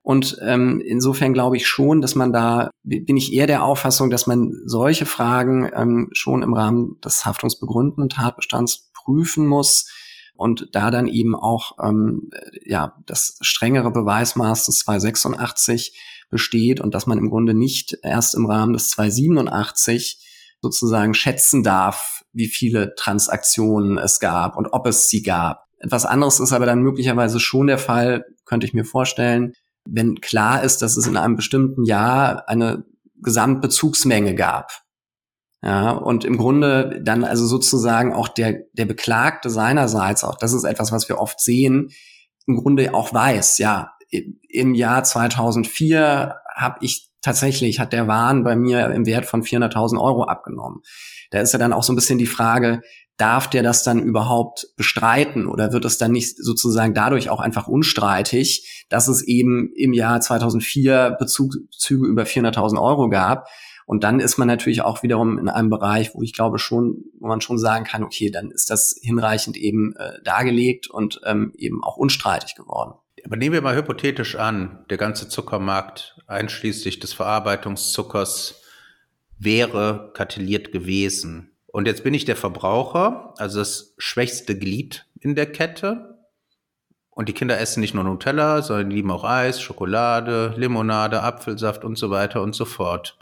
Und ähm, insofern glaube ich schon, dass man da, bin ich eher der Auffassung, dass man solche Fragen ähm, schon im Rahmen des haftungsbegründenden Tatbestands prüfen muss und da dann eben auch ähm, ja das strengere Beweismaß des 286 besteht und dass man im Grunde nicht erst im Rahmen des 287 sozusagen schätzen darf, wie viele Transaktionen es gab und ob es sie gab. Etwas anderes ist aber dann möglicherweise schon der Fall, könnte ich mir vorstellen, wenn klar ist, dass es in einem bestimmten Jahr eine Gesamtbezugsmenge gab. Ja, und im Grunde dann also sozusagen auch der, der Beklagte seinerseits, auch das ist etwas, was wir oft sehen, im Grunde auch weiß, ja, im Jahr 2004 habe ich tatsächlich, hat der Wahn bei mir im Wert von 400.000 Euro abgenommen. Da ist ja dann auch so ein bisschen die Frage, darf der das dann überhaupt bestreiten oder wird es dann nicht sozusagen dadurch auch einfach unstreitig, dass es eben im Jahr 2004 Bezugszüge über 400.000 Euro gab? Und dann ist man natürlich auch wiederum in einem Bereich, wo ich glaube schon, wo man schon sagen kann, okay, dann ist das hinreichend eben äh, dargelegt und ähm, eben auch unstreitig geworden. Aber nehmen wir mal hypothetisch an, der ganze Zuckermarkt einschließlich des Verarbeitungszuckers wäre kartelliert gewesen. Und jetzt bin ich der Verbraucher, also das schwächste Glied in der Kette. Und die Kinder essen nicht nur Nutella, sondern lieben auch Eis, Schokolade, Limonade, Apfelsaft und so weiter und so fort.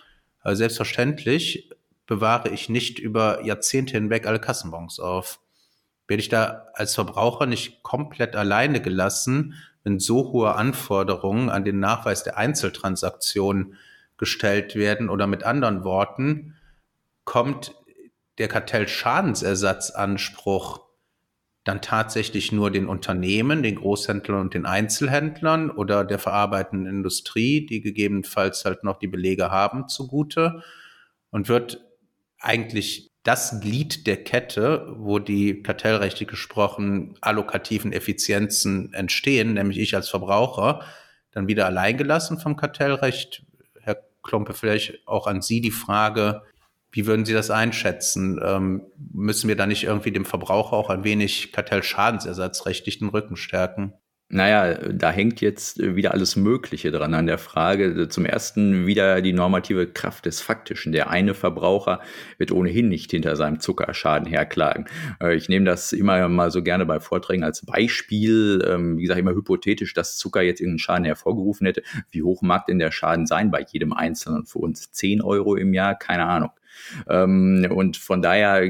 Selbstverständlich bewahre ich nicht über Jahrzehnte hinweg alle Kassenbons auf. Werde ich da als Verbraucher nicht komplett alleine gelassen, wenn so hohe Anforderungen an den Nachweis der Einzeltransaktionen gestellt werden oder mit anderen Worten, kommt der Kartellschadensersatzanspruch dann tatsächlich nur den Unternehmen, den Großhändlern und den Einzelhändlern oder der verarbeitenden Industrie, die gegebenenfalls halt noch die Belege haben, zugute und wird eigentlich das Glied der Kette, wo die kartellrechtlich gesprochen allokativen Effizienzen entstehen, nämlich ich als Verbraucher, dann wieder allein gelassen vom Kartellrecht. Herr Klompe, vielleicht auch an Sie die Frage, wie würden Sie das einschätzen? Ähm, müssen wir da nicht irgendwie dem Verbraucher auch ein wenig Kartellschadensersatzrechtlich den Rücken stärken? Naja, da hängt jetzt wieder alles Mögliche dran an der Frage. Zum ersten wieder die normative Kraft des Faktischen. Der eine Verbraucher wird ohnehin nicht hinter seinem Zuckerschaden herklagen. Äh, ich nehme das immer mal so gerne bei Vorträgen als Beispiel. Ähm, wie gesagt, immer hypothetisch, dass Zucker jetzt irgendeinen Schaden hervorgerufen hätte. Wie hoch mag denn der Schaden sein bei jedem Einzelnen? Für uns 10 Euro im Jahr? Keine Ahnung. Ähm, und von daher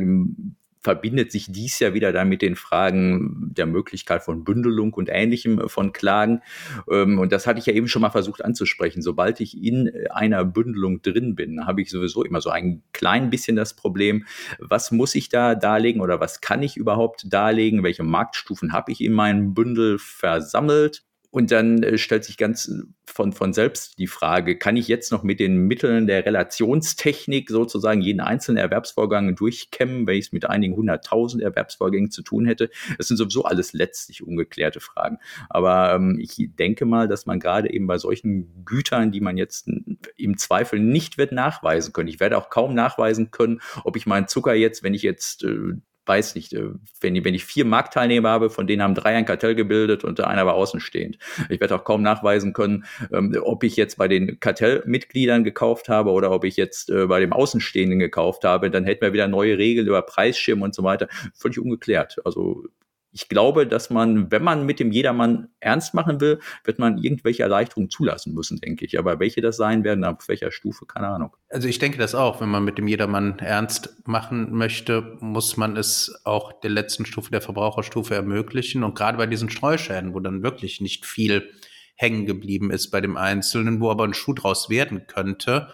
verbindet sich dies ja wieder dann mit den Fragen der Möglichkeit von Bündelung und Ähnlichem äh, von Klagen. Ähm, und das hatte ich ja eben schon mal versucht anzusprechen. Sobald ich in äh, einer Bündelung drin bin, habe ich sowieso immer so ein klein bisschen das Problem, was muss ich da darlegen oder was kann ich überhaupt darlegen? Welche Marktstufen habe ich in meinem Bündel versammelt? Und dann äh, stellt sich ganz äh, von, von selbst die Frage, kann ich jetzt noch mit den Mitteln der Relationstechnik sozusagen jeden einzelnen Erwerbsvorgang durchkämmen, wenn ich es mit einigen hunderttausend Erwerbsvorgängen zu tun hätte? Das sind sowieso alles letztlich ungeklärte Fragen. Aber ähm, ich denke mal, dass man gerade eben bei solchen Gütern, die man jetzt im Zweifel nicht wird nachweisen können, ich werde auch kaum nachweisen können, ob ich meinen Zucker jetzt, wenn ich jetzt äh, weiß nicht, äh, wenn, wenn ich vier Marktteilnehmer habe, von denen haben drei ein Kartell gebildet und einer war außenstehend. Ich werde auch kaum nachweisen können, ähm, ob ich jetzt bei den Kartellmitgliedern gekauft habe oder ob ich jetzt äh, bei dem Außenstehenden gekauft habe. Dann hätten wir wieder neue Regeln über Preisschirm und so weiter. Völlig ungeklärt. Also ich glaube, dass man, wenn man mit dem Jedermann ernst machen will, wird man irgendwelche Erleichterungen zulassen müssen, denke ich. Aber welche das sein werden, auf welcher Stufe, keine Ahnung. Also ich denke das auch. Wenn man mit dem Jedermann ernst machen möchte, muss man es auch der letzten Stufe, der Verbraucherstufe ermöglichen. Und gerade bei diesen Streuschäden, wo dann wirklich nicht viel hängen geblieben ist bei dem Einzelnen, wo aber ein Schuh draus werden könnte,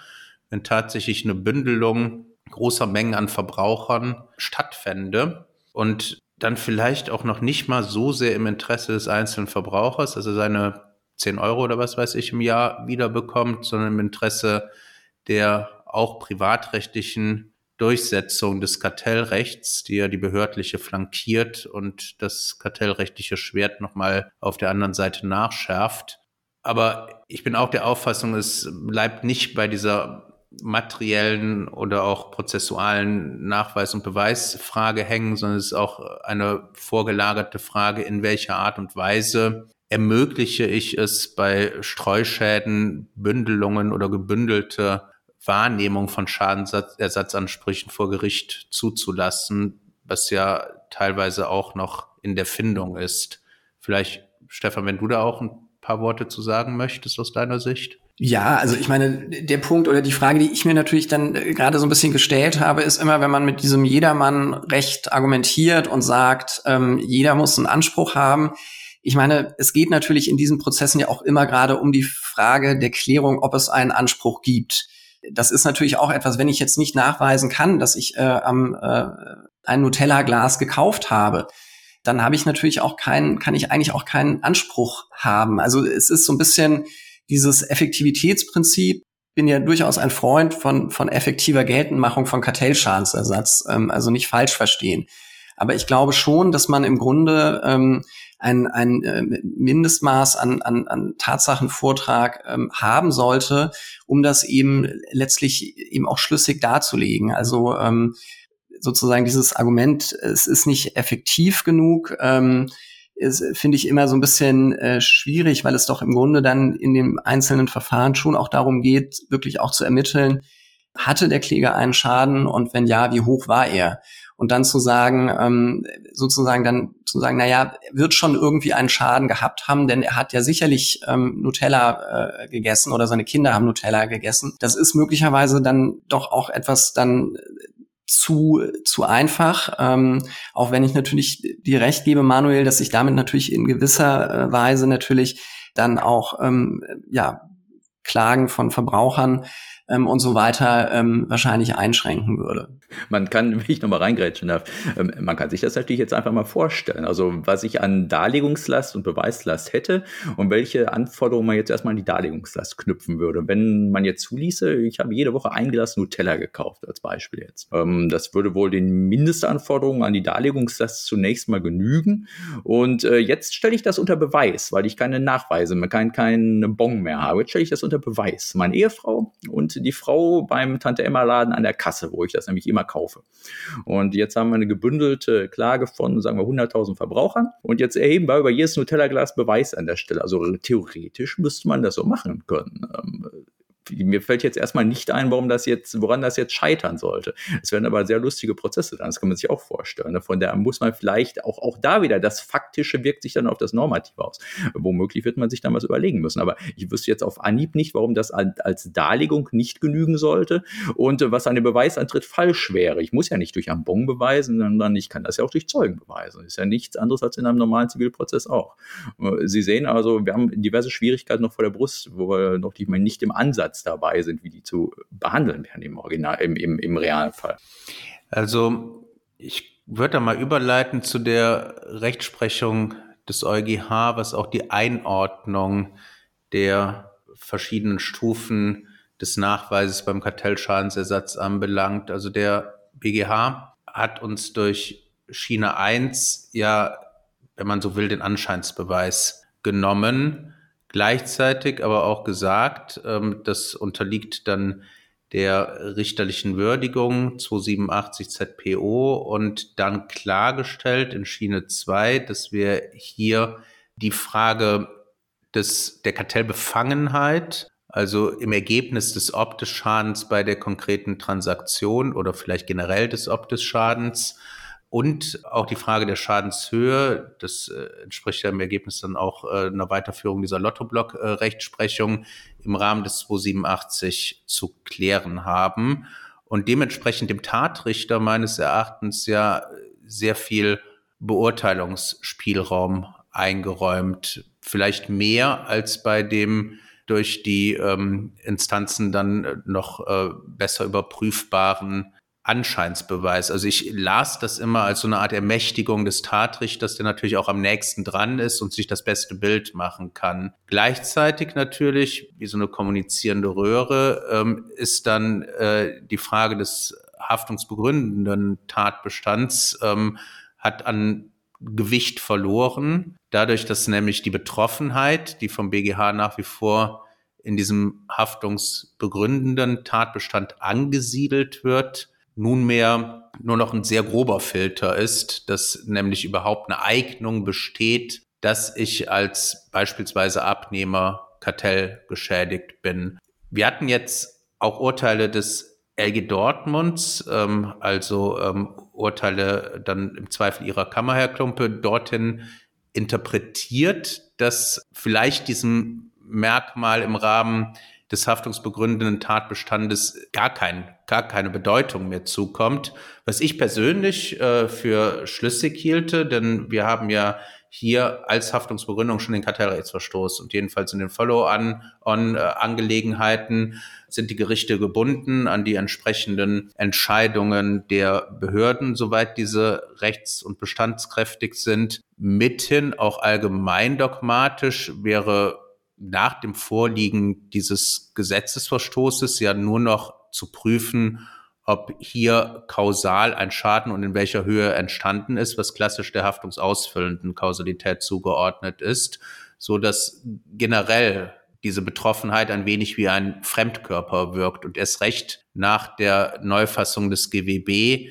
wenn tatsächlich eine Bündelung großer Mengen an Verbrauchern stattfände und dann vielleicht auch noch nicht mal so sehr im Interesse des einzelnen Verbrauchers, also seine 10 Euro oder was weiß ich im Jahr wiederbekommt, sondern im Interesse der auch privatrechtlichen Durchsetzung des Kartellrechts, die ja die behördliche flankiert und das kartellrechtliche Schwert nochmal auf der anderen Seite nachschärft. Aber ich bin auch der Auffassung, es bleibt nicht bei dieser materiellen oder auch prozessualen Nachweis- und Beweisfrage hängen, sondern es ist auch eine vorgelagerte Frage, in welcher Art und Weise ermögliche ich es bei Streuschäden, Bündelungen oder gebündelte Wahrnehmung von Schadensersatzansprüchen vor Gericht zuzulassen, was ja teilweise auch noch in der Findung ist. Vielleicht, Stefan, wenn du da auch ein paar Worte zu sagen möchtest aus deiner Sicht? Ja, also ich meine, der Punkt oder die Frage, die ich mir natürlich dann äh, gerade so ein bisschen gestellt habe, ist immer, wenn man mit diesem Jedermann-Recht argumentiert und sagt, ähm, jeder muss einen Anspruch haben. Ich meine, es geht natürlich in diesen Prozessen ja auch immer gerade um die Frage der Klärung, ob es einen Anspruch gibt. Das ist natürlich auch etwas, wenn ich jetzt nicht nachweisen kann, dass ich äh, am, äh, ein Nutella-Glas gekauft habe, dann habe ich natürlich auch keinen, kann ich eigentlich auch keinen Anspruch haben. Also es ist so ein bisschen dieses Effektivitätsprinzip. Bin ja durchaus ein Freund von, von effektiver Geltendmachung von Kartellschadensersatz, ähm, also nicht falsch verstehen. Aber ich glaube schon, dass man im Grunde ähm, ein, ein äh, Mindestmaß an, an, an Tatsachenvortrag ähm, haben sollte, um das eben letztlich eben auch schlüssig darzulegen. Also ähm, sozusagen dieses Argument, es ist nicht effektiv genug, ähm, finde ich immer so ein bisschen äh, schwierig, weil es doch im Grunde dann in dem einzelnen Verfahren schon auch darum geht, wirklich auch zu ermitteln, hatte der Kläger einen Schaden und wenn ja, wie hoch war er? Und dann zu sagen, ähm, sozusagen dann zu sagen, na ja, wird schon irgendwie einen Schaden gehabt haben, denn er hat ja sicherlich ähm, Nutella äh, gegessen oder seine Kinder haben Nutella gegessen. Das ist möglicherweise dann doch auch etwas dann zu, zu einfach, ähm, auch wenn ich natürlich dir recht gebe, Manuel, dass ich damit natürlich in gewisser äh, Weise natürlich dann auch ähm, ja, Klagen von Verbrauchern ähm, und so weiter ähm, wahrscheinlich einschränken würde. Man kann, wenn ich nochmal reingrätschen darf, ähm, man kann sich das natürlich jetzt einfach mal vorstellen. Also was ich an Darlegungslast und Beweislast hätte und welche Anforderungen man jetzt erstmal an die Darlegungslast knüpfen würde. Wenn man jetzt zuließe, ich habe jede Woche ein Glas Nutella gekauft, als Beispiel jetzt. Ähm, das würde wohl den Mindestanforderungen an die Darlegungslast zunächst mal genügen. Und äh, jetzt stelle ich das unter Beweis, weil ich keine Nachweise mehr, keinen kein Bon mehr habe. Jetzt stelle ich das unter Beweis. Meine Ehefrau und die Frau beim Tante-Emma-Laden an der Kasse, wo ich das nämlich immer kaufe. Und jetzt haben wir eine gebündelte Klage von, sagen wir, 100.000 Verbrauchern. Und jetzt erheben wir über jedes Nutella-Glas Beweis an der Stelle. Also theoretisch müsste man das so machen können. Mir fällt jetzt erstmal nicht ein, warum das jetzt, woran das jetzt scheitern sollte. Es werden aber sehr lustige Prozesse dann, das kann man sich auch vorstellen. Ne? Von daher muss man vielleicht auch, auch da wieder, das Faktische wirkt sich dann auf das Normative aus. Womöglich wird man sich dann was überlegen müssen. Aber ich wüsste jetzt auf Anhieb nicht, warum das als Darlegung nicht genügen sollte und was an dem Beweisantritt falsch wäre. Ich muss ja nicht durch Ambon beweisen, sondern ich kann das ja auch durch Zeugen beweisen. Ist ja nichts anderes als in einem normalen Zivilprozess auch. Sie sehen also, wir haben diverse Schwierigkeiten noch vor der Brust, wo wir noch nicht im Ansatz dabei sind, wie die zu behandeln werden im Original, im, im, im Realfall. Also ich würde da mal überleiten zu der Rechtsprechung des EuGH, was auch die Einordnung der verschiedenen Stufen des Nachweises beim Kartellschadensersatz anbelangt. Also der BGH hat uns durch Schiene 1 ja, wenn man so will, den Anscheinsbeweis genommen gleichzeitig aber auch gesagt, ähm, das unterliegt dann der richterlichen Würdigung 287 ZPO und dann klargestellt in Schiene 2, dass wir hier die Frage des, der Kartellbefangenheit, also im Ergebnis des Optischadens bei der konkreten Transaktion oder vielleicht generell des Optischadens, und auch die Frage der Schadenshöhe, das äh, entspricht ja im Ergebnis dann auch äh, einer Weiterführung dieser Lottoblock-Rechtsprechung äh, im Rahmen des 287 zu klären haben. Und dementsprechend dem Tatrichter meines Erachtens ja sehr viel Beurteilungsspielraum eingeräumt, vielleicht mehr als bei dem durch die ähm, Instanzen dann noch äh, besser überprüfbaren Anscheinsbeweis. Also ich las das immer als so eine Art Ermächtigung des Tatrichters, der natürlich auch am nächsten dran ist und sich das beste Bild machen kann. Gleichzeitig natürlich, wie so eine kommunizierende Röhre, ähm, ist dann äh, die Frage des haftungsbegründenden Tatbestands ähm, hat an Gewicht verloren, dadurch, dass nämlich die Betroffenheit, die vom BGH nach wie vor in diesem haftungsbegründenden Tatbestand angesiedelt wird, nunmehr nur noch ein sehr grober Filter ist, dass nämlich überhaupt eine Eignung besteht, dass ich als beispielsweise Abnehmer kartellgeschädigt bin. Wir hatten jetzt auch Urteile des LG Dortmunds, ähm, also ähm, Urteile dann im Zweifel ihrer Kammer, Herr Klumpe, dorthin interpretiert, dass vielleicht diesem Merkmal im Rahmen des haftungsbegründenden Tatbestandes gar, kein, gar keine Bedeutung mehr zukommt, was ich persönlich äh, für schlüssig hielte, denn wir haben ja hier als Haftungsbegründung schon den Kartellrechtsverstoß und jedenfalls in den Follow-on-Angelegenheiten sind die Gerichte gebunden an die entsprechenden Entscheidungen der Behörden, soweit diese rechts- und bestandskräftig sind. Mithin auch allgemein dogmatisch wäre nach dem Vorliegen dieses Gesetzesverstoßes ja nur noch zu prüfen, ob hier kausal ein Schaden und in welcher Höhe entstanden ist, was klassisch der haftungsausfüllenden Kausalität zugeordnet ist, so dass generell diese Betroffenheit ein wenig wie ein Fremdkörper wirkt und erst recht nach der Neufassung des GWB,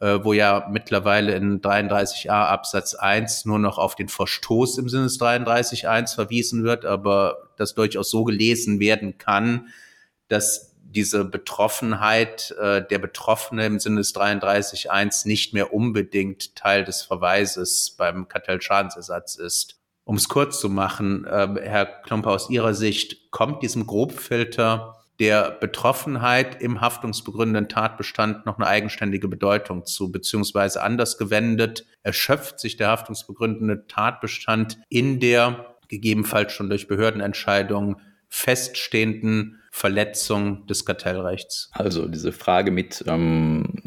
äh, wo ja mittlerweile in 33a Absatz 1 nur noch auf den Verstoß im Sinne des 33.1 verwiesen wird, aber das durchaus so gelesen werden kann, dass diese Betroffenheit äh, der Betroffene im Sinne des 33.1 nicht mehr unbedingt Teil des Verweises beim Kartellschadensersatz ist. Um es kurz zu machen, äh, Herr Klumper, aus Ihrer Sicht kommt diesem Grobfilter der Betroffenheit im haftungsbegründenden Tatbestand noch eine eigenständige Bedeutung zu, beziehungsweise anders gewendet, erschöpft sich der haftungsbegründende Tatbestand in der gegebenenfalls schon durch Behördenentscheidungen feststehenden Verletzung des Kartellrechts? Also diese Frage mit ähm,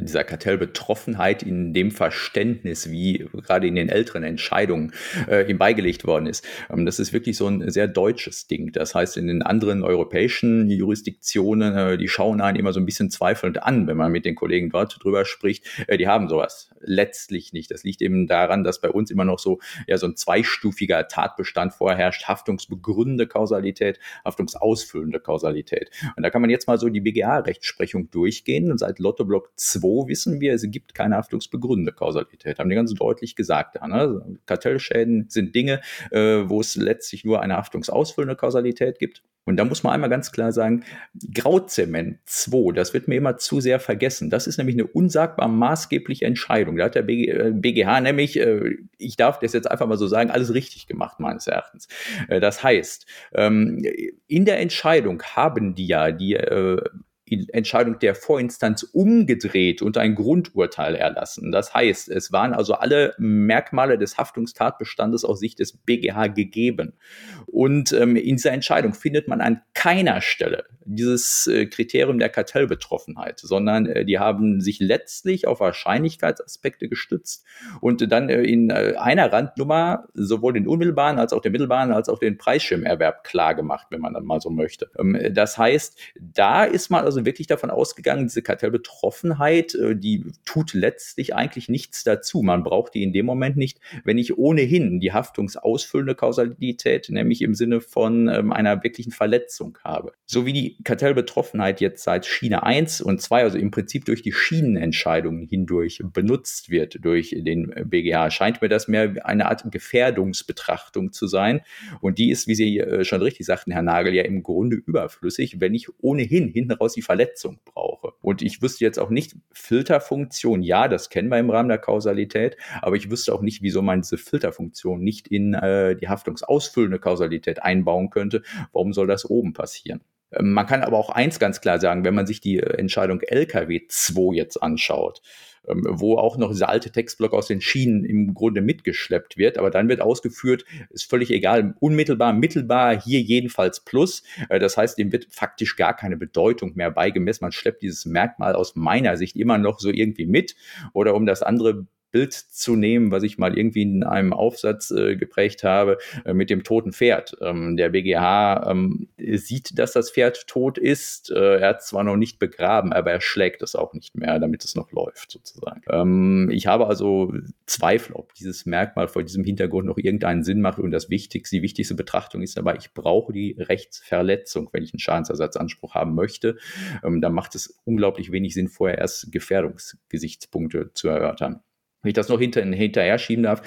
dieser Kartellbetroffenheit in dem Verständnis, wie gerade in den älteren Entscheidungen äh, ihm beigelegt worden ist. Ähm, das ist wirklich so ein sehr deutsches Ding. Das heißt, in den anderen europäischen Jurisdiktionen, äh, die schauen einen immer so ein bisschen zweifelnd an, wenn man mit den Kollegen dort drüber spricht. Äh, die haben sowas letztlich nicht. Das liegt eben daran, dass bei uns immer noch so, ja, so ein zweistufiger Tatbestand vorherrscht. Haftungsbegründende Kausalität, haftungsausfüllende Kausalität. Und da kann man jetzt mal so die BGA-Rechtsprechung durchgehen. Und seit Lotto Block 2 wissen wir, es gibt keine haftungsbegründende Kausalität. Haben die ganz deutlich gesagt da. Ne? Kartellschäden sind Dinge, äh, wo es letztlich nur eine haftungsausfüllende Kausalität gibt. Und da muss man einmal ganz klar sagen, Grauzement 2, das wird mir immer zu sehr vergessen. Das ist nämlich eine unsagbar maßgebliche Entscheidung. Da hat der BGH äh, nämlich, äh, ich darf das jetzt einfach mal so sagen, alles richtig gemacht, meines Erachtens. Äh, das heißt, ähm, in der Entscheidung haben die ja die Entscheidung der Vorinstanz umgedreht und ein Grundurteil erlassen. Das heißt, es waren also alle Merkmale des Haftungstatbestandes aus Sicht des BGH gegeben. Und ähm, in dieser Entscheidung findet man an keiner Stelle dieses äh, Kriterium der Kartellbetroffenheit, sondern äh, die haben sich letztlich auf Wahrscheinlichkeitsaspekte gestützt und dann äh, in äh, einer Randnummer sowohl den unmittelbaren als auch den mittelbaren als auch den Preisschirmerwerb klar gemacht, wenn man dann mal so möchte. Ähm, das heißt, da ist man also also wirklich davon ausgegangen, diese Kartellbetroffenheit, äh, die tut letztlich eigentlich nichts dazu. Man braucht die in dem Moment nicht, wenn ich ohnehin die haftungsausfüllende Kausalität, nämlich im Sinne von ähm, einer wirklichen Verletzung habe. So wie die Kartellbetroffenheit jetzt seit Schiene 1 und 2, also im Prinzip durch die Schienenentscheidungen hindurch benutzt wird durch den BGH, scheint mir das mehr eine Art Gefährdungsbetrachtung zu sein. Und die ist, wie Sie äh, schon richtig sagten, Herr Nagel, ja im Grunde überflüssig, wenn ich ohnehin hinten raus die Verletzung brauche. Und ich wüsste jetzt auch nicht, Filterfunktion, ja, das kennen wir im Rahmen der Kausalität, aber ich wüsste auch nicht, wieso man diese Filterfunktion nicht in äh, die haftungsausfüllende Kausalität einbauen könnte. Warum soll das oben passieren? Ähm, man kann aber auch eins ganz klar sagen, wenn man sich die äh, Entscheidung LKW 2 jetzt anschaut, wo auch noch dieser alte Textblock aus den Schienen im Grunde mitgeschleppt wird. Aber dann wird ausgeführt, ist völlig egal, unmittelbar, mittelbar, hier jedenfalls plus. Äh, das heißt, dem wird faktisch gar keine Bedeutung mehr beigemessen. Man schleppt dieses Merkmal aus meiner Sicht immer noch so irgendwie mit. Oder um das andere Bild zu nehmen, was ich mal irgendwie in einem Aufsatz äh, geprägt habe, äh, mit dem toten Pferd. Ähm, der BGH ähm, sieht, dass das Pferd tot ist. Äh, er hat zwar noch nicht begraben, aber er schlägt es auch nicht mehr, damit es noch läuft, sozusagen. Ähm, ich habe also Zweifel, ob dieses Merkmal vor diesem Hintergrund noch irgendeinen Sinn macht. Und das Wichtigste, die wichtigste Betrachtung ist dabei, ich brauche die Rechtsverletzung, wenn ich einen Schadensersatzanspruch haben möchte. Ähm, da macht es unglaublich wenig Sinn, vorher erst Gefährdungsgesichtspunkte zu erörtern. Wenn ich das noch hinter, hinterher schieben darf,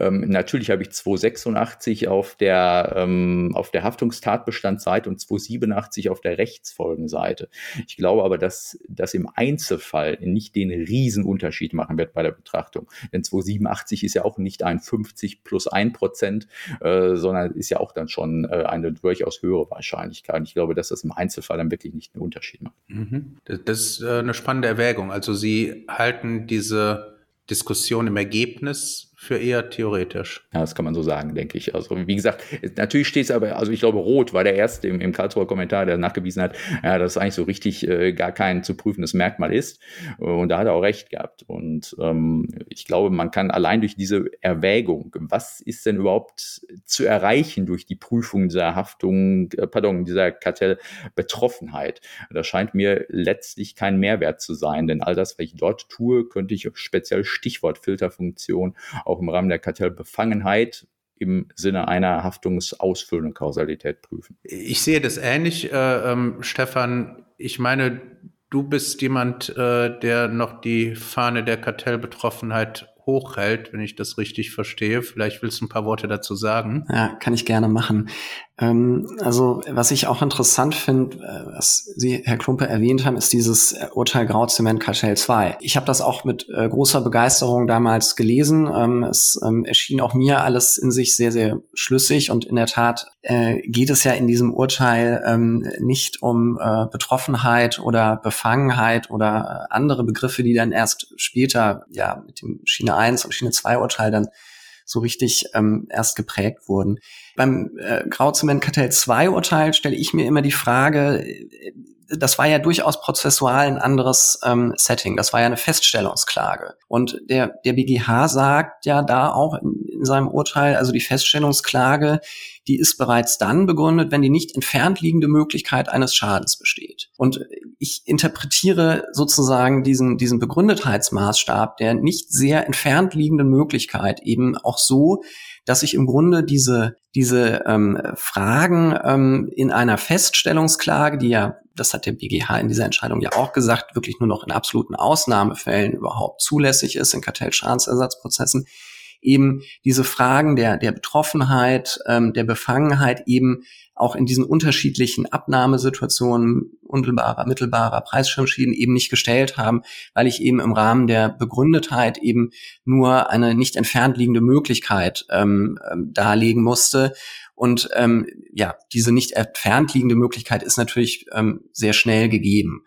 ähm, natürlich habe ich 286 auf der, ähm, auf der Haftungstatbestandsseite und 287 auf der Rechtsfolgenseite. Ich glaube aber, dass das im Einzelfall nicht den Riesenunterschied machen wird bei der Betrachtung. Denn 287 ist ja auch nicht ein 50 plus 1 Prozent, äh, sondern ist ja auch dann schon äh, eine durchaus höhere Wahrscheinlichkeit. Ich glaube, dass das im Einzelfall dann wirklich nicht einen Unterschied macht. Mhm. Das ist äh, eine spannende Erwägung. Also Sie halten diese Diskussion im Ergebnis für eher theoretisch. Ja, das kann man so sagen, denke ich. Also, wie gesagt, natürlich steht es aber, also ich glaube, Rot war der erste im, im Karlsruher Kommentar, der nachgewiesen hat, ja, dass es eigentlich so richtig äh, gar kein zu prüfendes Merkmal ist. Und da hat er auch recht gehabt. Und ähm, ich glaube, man kann allein durch diese Erwägung, was ist denn überhaupt zu erreichen durch die Prüfung dieser Haftung, äh, pardon, dieser Kartellbetroffenheit, da scheint mir letztlich kein Mehrwert zu sein. Denn all das, was ich dort tue, könnte ich speziell Stichwort Filterfunktion auch im Rahmen der Kartellbefangenheit im Sinne einer haftungsausfüllenden Kausalität prüfen. Ich sehe das ähnlich, äh, ähm, Stefan. Ich meine, du bist jemand, äh, der noch die Fahne der Kartellbetroffenheit hochhält, wenn ich das richtig verstehe. Vielleicht willst du ein paar Worte dazu sagen. Ja, kann ich gerne machen. Ähm, also was ich auch interessant finde, äh, was Sie, Herr Klumpe, erwähnt haben, ist dieses äh, Urteil Grauzement Kartell 2. Ich habe das auch mit äh, großer Begeisterung damals gelesen. Ähm, es ähm, erschien auch mir alles in sich sehr, sehr schlüssig und in der Tat äh, geht es ja in diesem Urteil ähm, nicht um äh, Betroffenheit oder Befangenheit oder andere Begriffe, die dann erst später ja mit dem Schiene 1 und Schiene 2 Urteil dann so richtig ähm, erst geprägt wurden. Beim äh, Grauzement-Kartell 2-Urteil stelle ich mir immer die Frage, äh, das war ja durchaus prozessual ein anderes ähm, Setting. Das war ja eine Feststellungsklage. Und der, der BGH sagt ja da auch in, in seinem Urteil, also die Feststellungsklage, die ist bereits dann begründet, wenn die nicht entfernt liegende Möglichkeit eines Schadens besteht. Und ich interpretiere sozusagen diesen, diesen Begründetheitsmaßstab der nicht sehr entfernt liegenden Möglichkeit eben auch so, dass ich im Grunde diese, diese ähm, Fragen ähm, in einer Feststellungsklage, die ja, das hat der BGH in dieser Entscheidung ja auch gesagt, wirklich nur noch in absoluten Ausnahmefällen überhaupt zulässig ist in Kartellschadensersatzprozessen, eben diese Fragen der, der Betroffenheit, ähm, der Befangenheit eben auch in diesen unterschiedlichen Abnahmesituationen unmittelbarer, mittelbarer Preisschirmschäden eben nicht gestellt haben, weil ich eben im Rahmen der Begründetheit eben nur eine nicht entfernt liegende Möglichkeit ähm, ähm, darlegen musste. Und ähm, ja, diese nicht entfernt liegende Möglichkeit ist natürlich ähm, sehr schnell gegeben.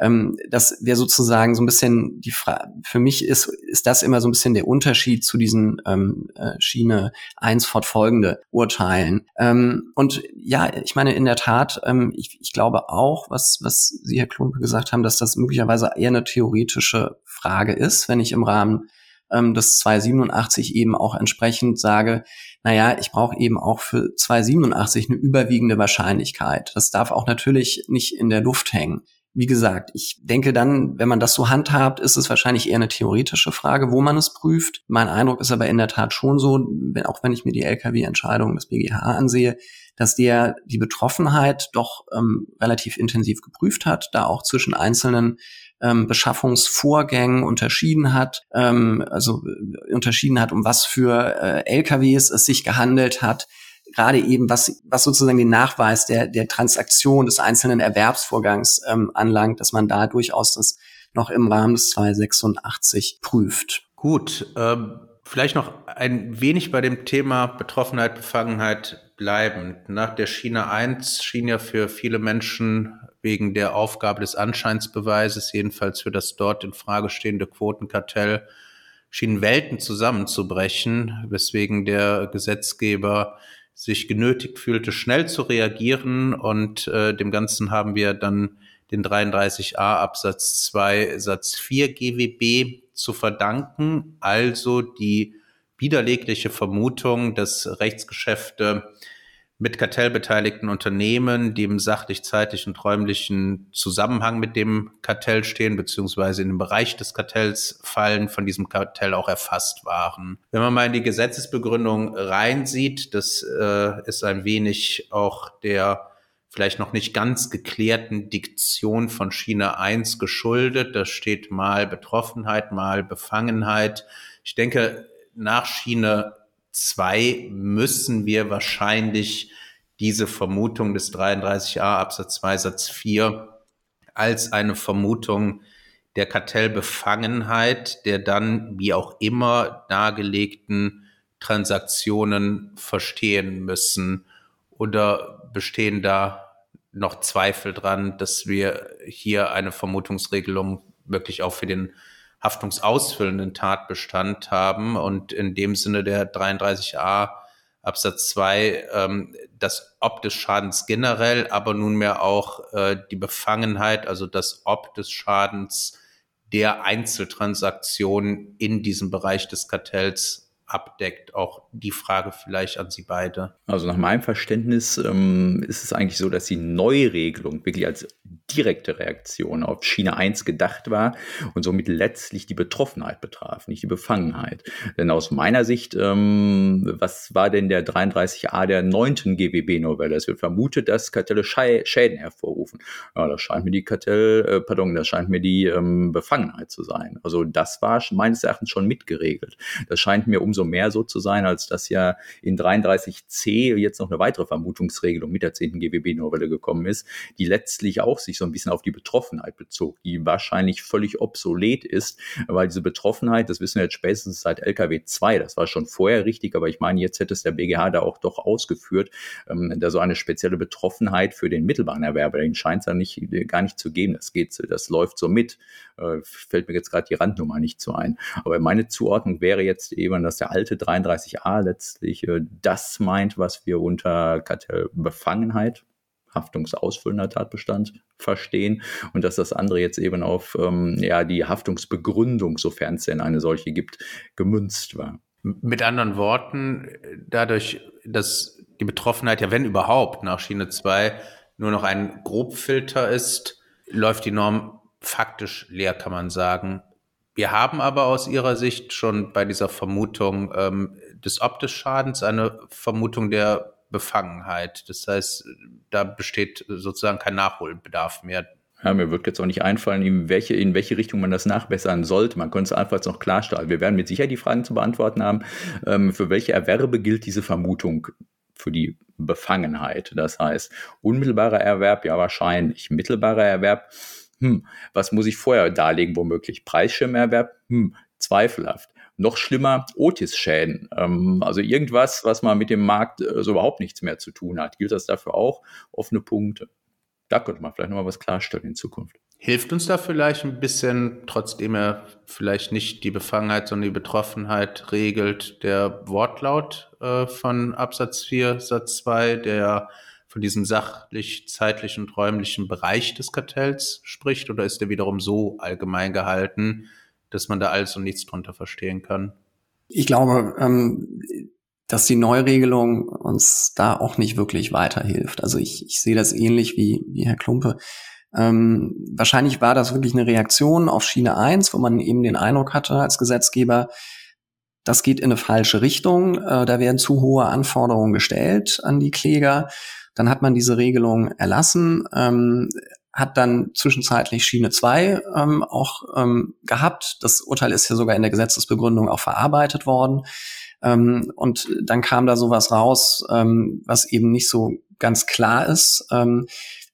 Ähm, das wäre sozusagen so ein bisschen die Frage, für mich ist, ist das immer so ein bisschen der Unterschied zu diesen ähm, äh, Schiene 1 fortfolgende Urteilen. Ähm, und ja, ich meine, in der Tat, ähm, ich, ich glaube auch, was, was Sie, Herr Klumpe, gesagt haben, dass das möglicherweise eher eine theoretische Frage ist, wenn ich im Rahmen ähm, des 287 eben auch entsprechend sage, naja, ich brauche eben auch für 287 eine überwiegende Wahrscheinlichkeit. Das darf auch natürlich nicht in der Luft hängen wie gesagt, ich denke dann, wenn man das so handhabt, ist es wahrscheinlich eher eine theoretische Frage, wo man es prüft. Mein Eindruck ist aber in der Tat schon so, wenn, auch wenn ich mir die Lkw-Entscheidung des BGH ansehe, dass der die Betroffenheit doch ähm, relativ intensiv geprüft hat, da auch zwischen einzelnen ähm, Beschaffungsvorgängen unterschieden hat, ähm, also äh, unterschieden hat, um was für äh, LKWs es sich gehandelt hat, gerade eben was, was sozusagen den Nachweis der, der Transaktion des einzelnen Erwerbsvorgangs ähm, anlangt, dass man da durchaus das noch im Rahmen des 286 prüft. Gut, ähm, vielleicht noch ein wenig bei dem Thema Betroffenheit, Befangenheit bleiben. Nach der Schiene 1 schien ja für viele Menschen wegen der Aufgabe des Anscheinsbeweises, jedenfalls für das dort in Frage stehende Quotenkartell, schienen Welten zusammenzubrechen, weswegen der Gesetzgeber sich genötigt fühlte, schnell zu reagieren. Und äh, dem Ganzen haben wir dann den 33a Absatz 2 Satz 4 GWB zu verdanken, also die widerlegliche Vermutung, dass Rechtsgeschäfte mit kartellbeteiligten Unternehmen, die im sachlich, zeitlichen und räumlichen Zusammenhang mit dem Kartell stehen, beziehungsweise in den Bereich des Kartells fallen, von diesem Kartell auch erfasst waren. Wenn man mal in die Gesetzesbegründung reinsieht, das äh, ist ein wenig auch der vielleicht noch nicht ganz geklärten Diktion von Schiene 1 geschuldet. Da steht mal Betroffenheit, mal Befangenheit. Ich denke, nach Schiene 2 müssen wir wahrscheinlich diese Vermutung des 33a Absatz 2 Satz 4 als eine Vermutung der Kartellbefangenheit der dann wie auch immer dargelegten Transaktionen verstehen müssen? Oder bestehen da noch Zweifel dran, dass wir hier eine Vermutungsregelung wirklich auch für den haftungsausfüllenden Tatbestand haben und in dem Sinne der 33a Absatz 2 ähm, das Ob des Schadens generell, aber nunmehr auch äh, die Befangenheit, also das Ob des Schadens der Einzeltransaktionen in diesem Bereich des Kartells abdeckt. Auch die Frage vielleicht an Sie beide. Also nach meinem Verständnis ähm, ist es eigentlich so, dass die Neuregelung wirklich als direkte Reaktion auf Schiene 1 gedacht war und somit letztlich die Betroffenheit betraf, nicht die Befangenheit. Denn aus meiner Sicht, ähm, was war denn der 33a der neunten GWB-Novelle? Es wird vermutet, dass Kartelle Schäden hervorrufen. Ja, das scheint mir die Kartell, äh, pardon, das scheint mir die ähm, Befangenheit zu sein. Also das war meines Erachtens schon mitgeregelt. Das scheint mir umso mehr so zu sein, als dass ja in 33c jetzt noch eine weitere Vermutungsregelung mit der 10. GWB-Novelle gekommen ist, die letztlich auch sich so ein bisschen auf die Betroffenheit bezog, die wahrscheinlich völlig obsolet ist, weil diese Betroffenheit, das wissen wir jetzt spätestens seit LKW 2, das war schon vorher richtig, aber ich meine, jetzt hätte es der BGH da auch doch ausgeführt, ähm, da so eine spezielle Betroffenheit für den mittelbaren Erwerber, den scheint es ja nicht, gar nicht zu geben. Das geht, das läuft so mit. Äh, fällt mir jetzt gerade die Randnummer nicht so ein. Aber meine Zuordnung wäre jetzt eben, dass der alte 33a letztlich äh, das meint, was wir unter Kartellbefangenheit haftungsausfüllender Tatbestand verstehen und dass das andere jetzt eben auf ähm, ja, die Haftungsbegründung, sofern es denn eine solche gibt, gemünzt war. Mit anderen Worten, dadurch, dass die Betroffenheit ja, wenn überhaupt, nach Schiene 2 nur noch ein Grobfilter ist, läuft die Norm faktisch leer, kann man sagen. Wir haben aber aus Ihrer Sicht schon bei dieser Vermutung ähm, des Optischschadens eine Vermutung der Befangenheit. Das heißt, da besteht sozusagen kein Nachholbedarf mehr. Ja, mir wird jetzt auch nicht einfallen, in welche, in welche Richtung man das nachbessern sollte. Man könnte es einfach noch klarstellen. Wir werden mit Sicherheit die Fragen zu beantworten haben. Ähm, für welche Erwerbe gilt diese Vermutung? Für die Befangenheit. Das heißt, unmittelbarer Erwerb, ja wahrscheinlich. Mittelbarer Erwerb, hm, was muss ich vorher darlegen, womöglich? Preisschirmerwerb, hm, zweifelhaft. Noch schlimmer, Otis-Schäden. Ähm, also irgendwas, was man mit dem Markt äh, so überhaupt nichts mehr zu tun hat. Gilt das dafür auch? Offene Punkte. Da könnte man vielleicht nochmal was klarstellen in Zukunft. Hilft uns da vielleicht ein bisschen, trotzdem er vielleicht nicht die Befangenheit, sondern die Betroffenheit regelt, der Wortlaut äh, von Absatz 4, Satz 2, der von diesem sachlich, zeitlichen und räumlichen Bereich des Kartells spricht, oder ist der wiederum so allgemein gehalten, dass man da alles und nichts drunter verstehen kann. Ich glaube, ähm, dass die Neuregelung uns da auch nicht wirklich weiterhilft. Also ich, ich sehe das ähnlich wie, wie Herr Klumpe. Ähm, wahrscheinlich war das wirklich eine Reaktion auf Schiene 1, wo man eben den Eindruck hatte als Gesetzgeber, das geht in eine falsche Richtung, äh, da werden zu hohe Anforderungen gestellt an die Kläger. Dann hat man diese Regelung erlassen. Ähm, hat dann zwischenzeitlich Schiene 2 ähm, auch ähm, gehabt. Das Urteil ist ja sogar in der Gesetzesbegründung auch verarbeitet worden. Ähm, und dann kam da sowas raus, ähm, was eben nicht so ganz klar ist. Ähm,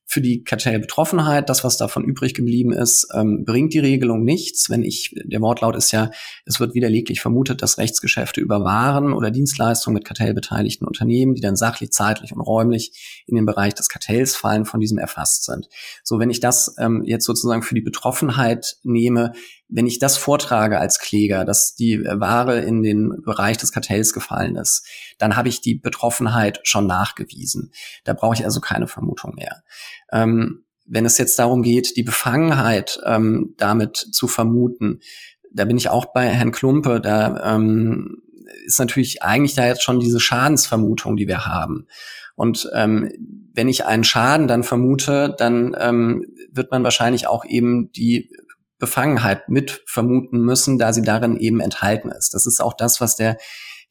für die Kartellbetroffenheit, das, was davon übrig geblieben ist, ähm, bringt die Regelung nichts. Wenn ich, der Wortlaut ist ja, es wird widerleglich vermutet, dass Rechtsgeschäfte über Waren oder Dienstleistungen mit kartellbeteiligten Unternehmen, die dann sachlich, zeitlich und räumlich in den Bereich des Kartells fallen, von diesem erfasst sind. So, wenn ich das ähm, jetzt sozusagen für die Betroffenheit nehme, wenn ich das vortrage als Kläger, dass die Ware in den Bereich des Kartells gefallen ist, dann habe ich die Betroffenheit schon nachgewiesen. Da brauche ich also keine Vermutung mehr. Ähm, wenn es jetzt darum geht, die Befangenheit ähm, damit zu vermuten, da bin ich auch bei Herrn Klumpe, da ähm, ist natürlich eigentlich da jetzt schon diese Schadensvermutung, die wir haben. Und ähm, wenn ich einen Schaden dann vermute, dann ähm, wird man wahrscheinlich auch eben die Befangenheit mit vermuten müssen, da sie darin eben enthalten ist. Das ist auch das, was der,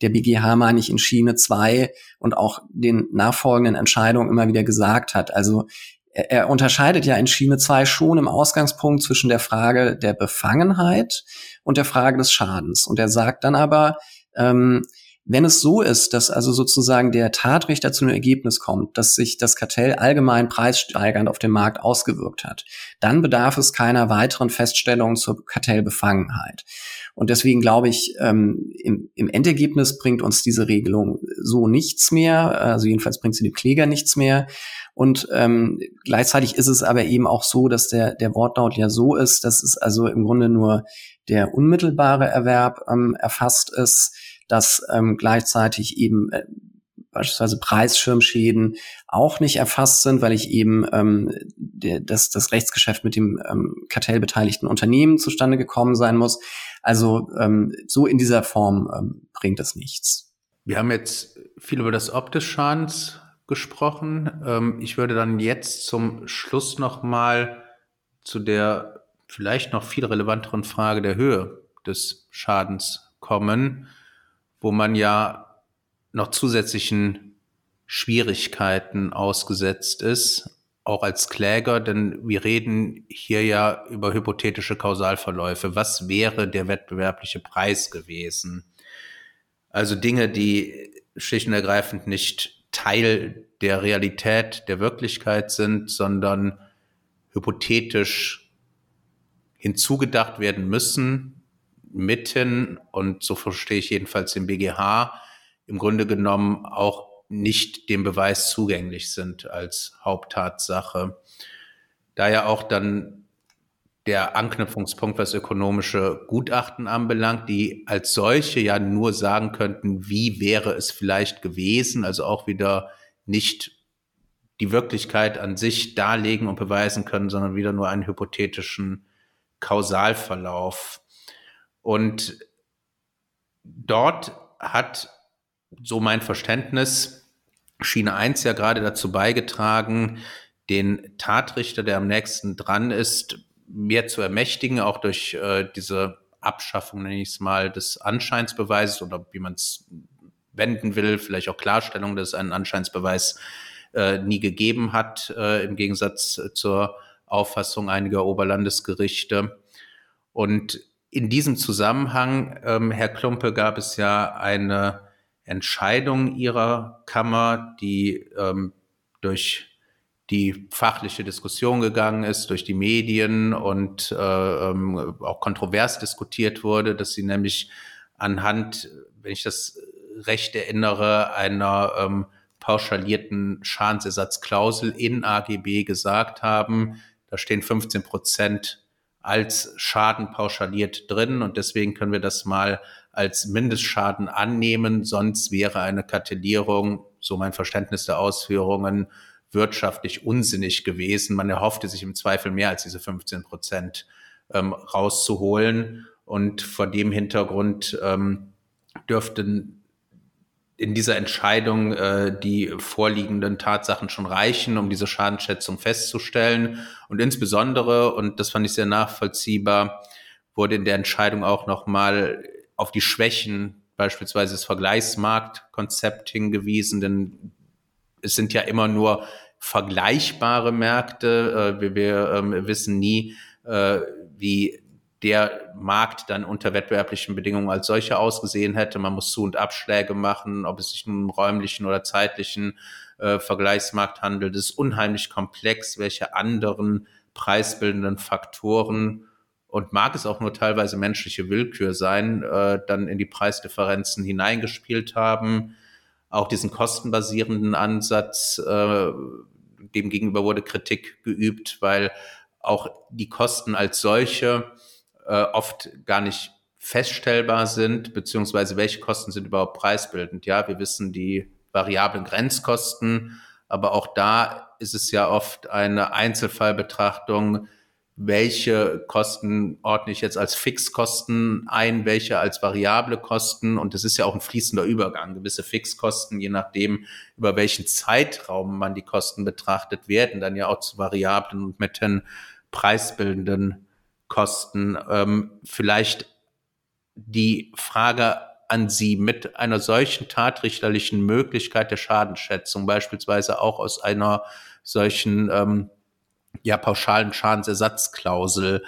der BGH, meine ich, in Schiene 2 und auch den nachfolgenden Entscheidungen immer wieder gesagt hat. Also er, er unterscheidet ja in Schiene 2 schon im Ausgangspunkt zwischen der Frage der Befangenheit und der Frage des Schadens. Und er sagt dann aber, ähm, wenn es so ist, dass also sozusagen der Tatrichter zu einem Ergebnis kommt, dass sich das Kartell allgemein preissteigernd auf dem Markt ausgewirkt hat, dann bedarf es keiner weiteren Feststellung zur Kartellbefangenheit. Und deswegen glaube ich, ähm, im, im Endergebnis bringt uns diese Regelung so nichts mehr. Also jedenfalls bringt sie dem Kläger nichts mehr. Und ähm, gleichzeitig ist es aber eben auch so, dass der, der Wortlaut ja so ist, dass es also im Grunde nur der unmittelbare Erwerb ähm, erfasst ist dass ähm, gleichzeitig eben äh, beispielsweise Preisschirmschäden auch nicht erfasst sind, weil ich eben ähm, der, das, das Rechtsgeschäft mit dem ähm, kartellbeteiligten Unternehmen zustande gekommen sein muss. Also ähm, so in dieser Form ähm, bringt es nichts. Wir haben jetzt viel über das des Schadens gesprochen. Ähm, ich würde dann jetzt zum Schluss noch mal zu der vielleicht noch viel relevanteren Frage der Höhe des Schadens kommen wo man ja noch zusätzlichen Schwierigkeiten ausgesetzt ist, auch als Kläger, denn wir reden hier ja über hypothetische Kausalverläufe. Was wäre der wettbewerbliche Preis gewesen? Also Dinge, die schlicht und ergreifend nicht Teil der Realität, der Wirklichkeit sind, sondern hypothetisch hinzugedacht werden müssen, mitten, und so verstehe ich jedenfalls den BGH, im Grunde genommen auch nicht dem Beweis zugänglich sind als Haupttatsache. Da ja auch dann der Anknüpfungspunkt, was ökonomische Gutachten anbelangt, die als solche ja nur sagen könnten, wie wäre es vielleicht gewesen, also auch wieder nicht die Wirklichkeit an sich darlegen und beweisen können, sondern wieder nur einen hypothetischen Kausalverlauf und dort hat, so mein Verständnis, Schiene 1 ja gerade dazu beigetragen, den Tatrichter, der am nächsten dran ist, mehr zu ermächtigen, auch durch äh, diese Abschaffung, nenne ich es mal, des Anscheinsbeweises oder wie man es wenden will, vielleicht auch Klarstellung, dass es einen Anscheinsbeweis äh, nie gegeben hat, äh, im Gegensatz zur Auffassung einiger Oberlandesgerichte. Und in diesem Zusammenhang, ähm, Herr Klumpe, gab es ja eine Entscheidung Ihrer Kammer, die ähm, durch die fachliche Diskussion gegangen ist, durch die Medien und äh, ähm, auch kontrovers diskutiert wurde, dass sie nämlich anhand, wenn ich das recht erinnere, einer ähm, pauschalierten Schadensersatzklausel in AGB gesagt haben, da stehen 15 Prozent als Schaden pauschaliert drin und deswegen können wir das mal als Mindestschaden annehmen. Sonst wäre eine Kartellierung, so mein Verständnis der Ausführungen, wirtschaftlich unsinnig gewesen. Man erhoffte sich im Zweifel mehr als diese 15 Prozent ähm, rauszuholen. Und vor dem Hintergrund ähm, dürften in dieser Entscheidung äh, die vorliegenden Tatsachen schon reichen, um diese Schadensschätzung festzustellen. Und insbesondere, und das fand ich sehr nachvollziehbar, wurde in der Entscheidung auch nochmal auf die Schwächen beispielsweise des Vergleichsmarktkonzept hingewiesen, denn es sind ja immer nur vergleichbare Märkte. Äh, wir, wir äh, wissen nie, äh, wie der Markt dann unter wettbewerblichen Bedingungen als solcher ausgesehen hätte. Man muss Zu- und Abschläge machen, ob es sich nun um räumlichen oder zeitlichen äh, Vergleichsmarkt handelt. Es ist unheimlich komplex, welche anderen preisbildenden Faktoren und mag es auch nur teilweise menschliche Willkür sein, äh, dann in die Preisdifferenzen hineingespielt haben. Auch diesen kostenbasierenden Ansatz, äh, dem wurde Kritik geübt, weil auch die Kosten als solche äh, oft gar nicht feststellbar sind, beziehungsweise welche Kosten sind überhaupt preisbildend. Ja, wir wissen die variablen Grenzkosten, aber auch da ist es ja oft eine Einzelfallbetrachtung, welche Kosten ordne ich jetzt als Fixkosten ein, welche als variable Kosten. Und es ist ja auch ein fließender Übergang. Gewisse Fixkosten, je nachdem, über welchen Zeitraum man die Kosten betrachtet, werden dann ja auch zu variablen und mit den preisbildenden Kosten. Ähm, vielleicht die Frage an Sie mit einer solchen tatrichterlichen Möglichkeit der Schadenschätzung, beispielsweise auch aus einer solchen ähm, ja, pauschalen Schadensersatzklausel.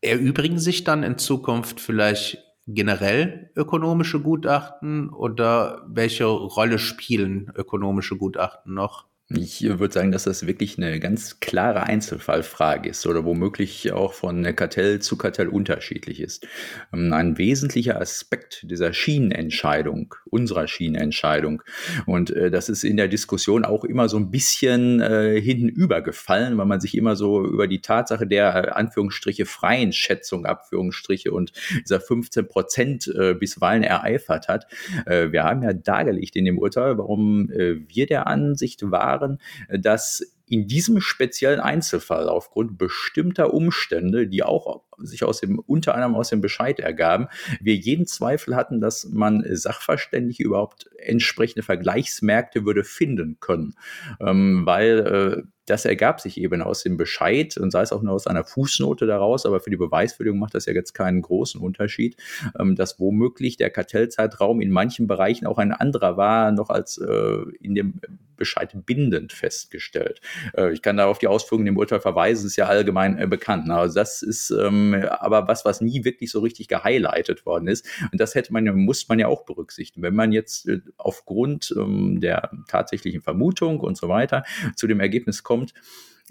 Erübrigen sich dann in Zukunft vielleicht generell ökonomische Gutachten oder welche Rolle spielen ökonomische Gutachten noch? Ich würde sagen, dass das wirklich eine ganz klare Einzelfallfrage ist oder womöglich auch von Kartell zu Kartell unterschiedlich ist. Ähm, ein wesentlicher Aspekt dieser Schienenentscheidung, unserer Schienenentscheidung, und äh, das ist in der Diskussion auch immer so ein bisschen äh, hintenübergefallen, weil man sich immer so über die Tatsache der äh, Anführungsstriche freien Schätzung, Abführungsstriche und dieser 15 Prozent äh, bisweilen ereifert hat. Äh, wir haben ja dargelegt in dem Urteil, warum äh, wir der Ansicht waren, waren, dass in diesem speziellen Einzelfall aufgrund bestimmter Umstände, die auch sich aus dem, unter anderem aus dem Bescheid ergaben, wir jeden Zweifel hatten, dass man Sachverständige überhaupt entsprechende Vergleichsmärkte würde finden können. Ähm, weil äh, das ergab sich eben aus dem Bescheid und sei es auch nur aus einer Fußnote daraus, aber für die Beweisführung macht das ja jetzt keinen großen Unterschied, ähm, dass womöglich der Kartellzeitraum in manchen Bereichen auch ein anderer war, noch als äh, in dem Bescheid bindend festgestellt. Äh, ich kann da auf die Ausführungen im Urteil verweisen, ist ja allgemein äh, bekannt. Also das ist ähm, aber was, was nie wirklich so richtig gehighlightet worden ist. Und das hätte man, muss man ja auch berücksichtigen. Wenn man jetzt aufgrund ähm, der tatsächlichen Vermutung und so weiter zu dem Ergebnis kommt,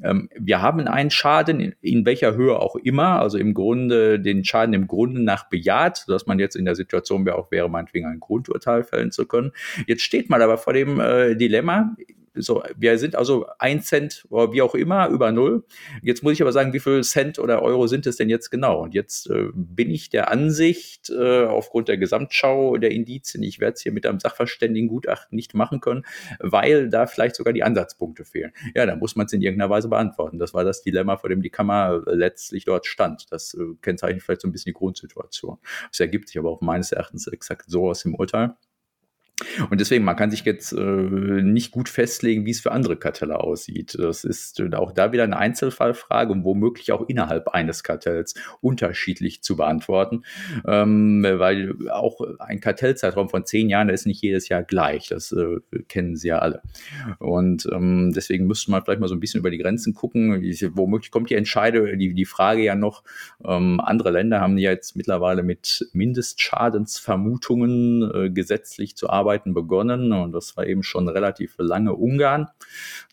ähm, wir haben einen Schaden, in, in, welcher Höhe auch immer, also im Grunde den Schaden im Grunde nach bejaht, sodass man jetzt in der Situation wäre, auch wäre, meinetwegen ein Grundurteil fällen zu können. Jetzt steht man aber vor dem äh, Dilemma, so, wir sind also ein Cent oder wie auch immer über null. Jetzt muss ich aber sagen, wie viel Cent oder Euro sind es denn jetzt genau? Und jetzt äh, bin ich der Ansicht, äh, aufgrund der Gesamtschau der Indizien, ich werde es hier mit einem Sachverständigengutachten nicht machen können, weil da vielleicht sogar die Ansatzpunkte fehlen. Ja, dann muss man es in irgendeiner Weise beantworten. Das war das Dilemma, vor dem die Kammer letztlich dort stand. Das äh, kennzeichnet vielleicht so ein bisschen die Grundsituation. Das ergibt sich aber auch meines Erachtens exakt so aus dem Urteil. Und deswegen, man kann sich jetzt äh, nicht gut festlegen, wie es für andere Kartelle aussieht. Das ist äh, auch da wieder eine Einzelfallfrage und womöglich auch innerhalb eines Kartells unterschiedlich zu beantworten, ähm, weil auch ein Kartellzeitraum von zehn Jahren ist nicht jedes Jahr gleich. Das äh, kennen Sie ja alle. Und ähm, deswegen müsste man vielleicht mal so ein bisschen über die Grenzen gucken. Womöglich kommt die Entscheidung, die, die Frage ja noch, ähm, andere Länder haben ja jetzt mittlerweile mit Mindestschadensvermutungen äh, gesetzlich zu arbeiten Arbeiten begonnen und das war eben schon relativ lange Ungarn.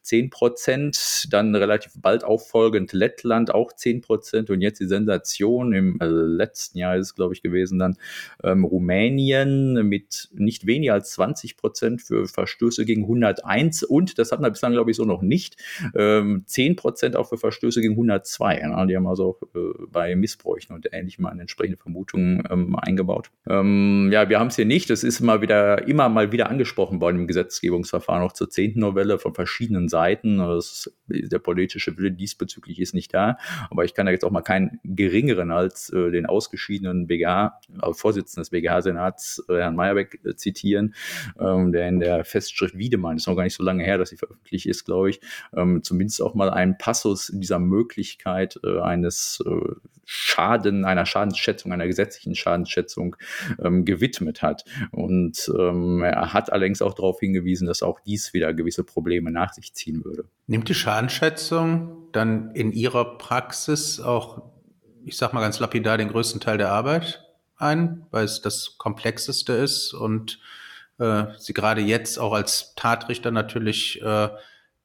10 Prozent, dann relativ bald auffolgend Lettland auch 10 Prozent und jetzt die Sensation im äh, letzten Jahr ist es, glaube ich, gewesen dann ähm, Rumänien mit nicht weniger als 20 Prozent für Verstöße gegen 101 und, das hatten wir bislang, glaube ich, so noch nicht, ähm, 10 Prozent auch für Verstöße gegen 102. Ja, die haben also auch äh, bei Missbräuchen und ähnlichem eine entsprechende Vermutung ähm, eingebaut. Ähm, ja, wir haben es hier nicht, das ist mal wieder, immer mal wieder angesprochen worden im Gesetzgebungsverfahren, auch zur zehnten Novelle von verschiedenen Seiten. Das, der politische Wille diesbezüglich ist nicht da. Aber ich kann da jetzt auch mal keinen geringeren als äh, den ausgeschiedenen BGH, äh, Vorsitzenden des BGH-Senats, äh, Herrn Meyerbeck, äh, zitieren, ähm, der in der Festschrift Wiedemann, ist noch gar nicht so lange her, dass sie veröffentlicht ist, glaube ich, ähm, zumindest auch mal einen Passus dieser Möglichkeit äh, eines äh, Schaden, einer Schadensschätzung, einer gesetzlichen Schadensschätzung ähm, gewidmet hat. Und ähm, er hat allerdings auch darauf hingewiesen, dass auch dies wieder gewisse Probleme nach sich ziehen würde. Nimmt die Schadensschätzung dann in Ihrer Praxis auch, ich sag mal ganz lapidar, den größten Teil der Arbeit ein, weil es das Komplexeste ist und äh, Sie gerade jetzt auch als Tatrichter natürlich äh,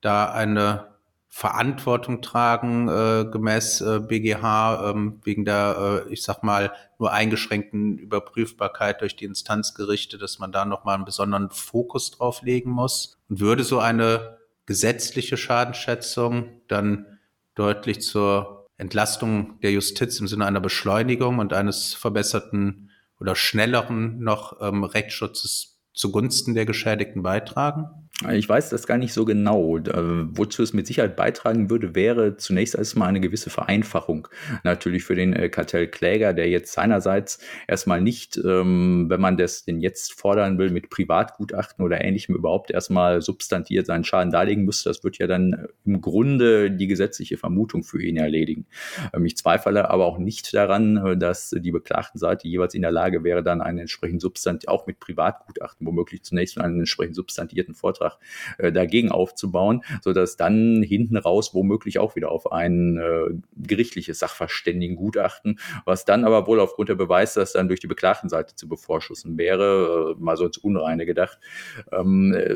da eine Verantwortung tragen, äh, gemäß äh, BGH, ähm, wegen der, äh, ich sag mal, nur eingeschränkten Überprüfbarkeit durch die Instanzgerichte, dass man da nochmal einen besonderen Fokus drauf legen muss. Und würde so eine gesetzliche Schadenschätzung dann deutlich zur Entlastung der Justiz im Sinne einer Beschleunigung und eines verbesserten oder schnelleren noch ähm, Rechtsschutzes zugunsten der Geschädigten beitragen? Ich weiß das gar nicht so genau. Wozu es mit Sicherheit beitragen würde, wäre zunächst erstmal eine gewisse Vereinfachung. Natürlich für den äh, Kartellkläger, der jetzt seinerseits erstmal nicht, ähm, wenn man das denn jetzt fordern will, mit Privatgutachten oder ähnlichem überhaupt erstmal substantiert seinen Schaden darlegen müsste. Das wird ja dann im Grunde die gesetzliche Vermutung für ihn erledigen. Ähm, ich zweifle aber auch nicht daran, äh, dass die beklagten Seite jeweils in der Lage wäre, dann einen entsprechend substant auch mit Privatgutachten womöglich zunächst einen entsprechend substantierten Vortrag Beitrag äh, dagegen aufzubauen, sodass dann hinten raus womöglich auch wieder auf ein äh, gerichtliches Sachverständigengutachten, was dann aber wohl aufgrund der Beweise, das dann durch die Beklagtenseite zu bevorschussen wäre, äh, mal so ins Unreine gedacht, ähm, äh,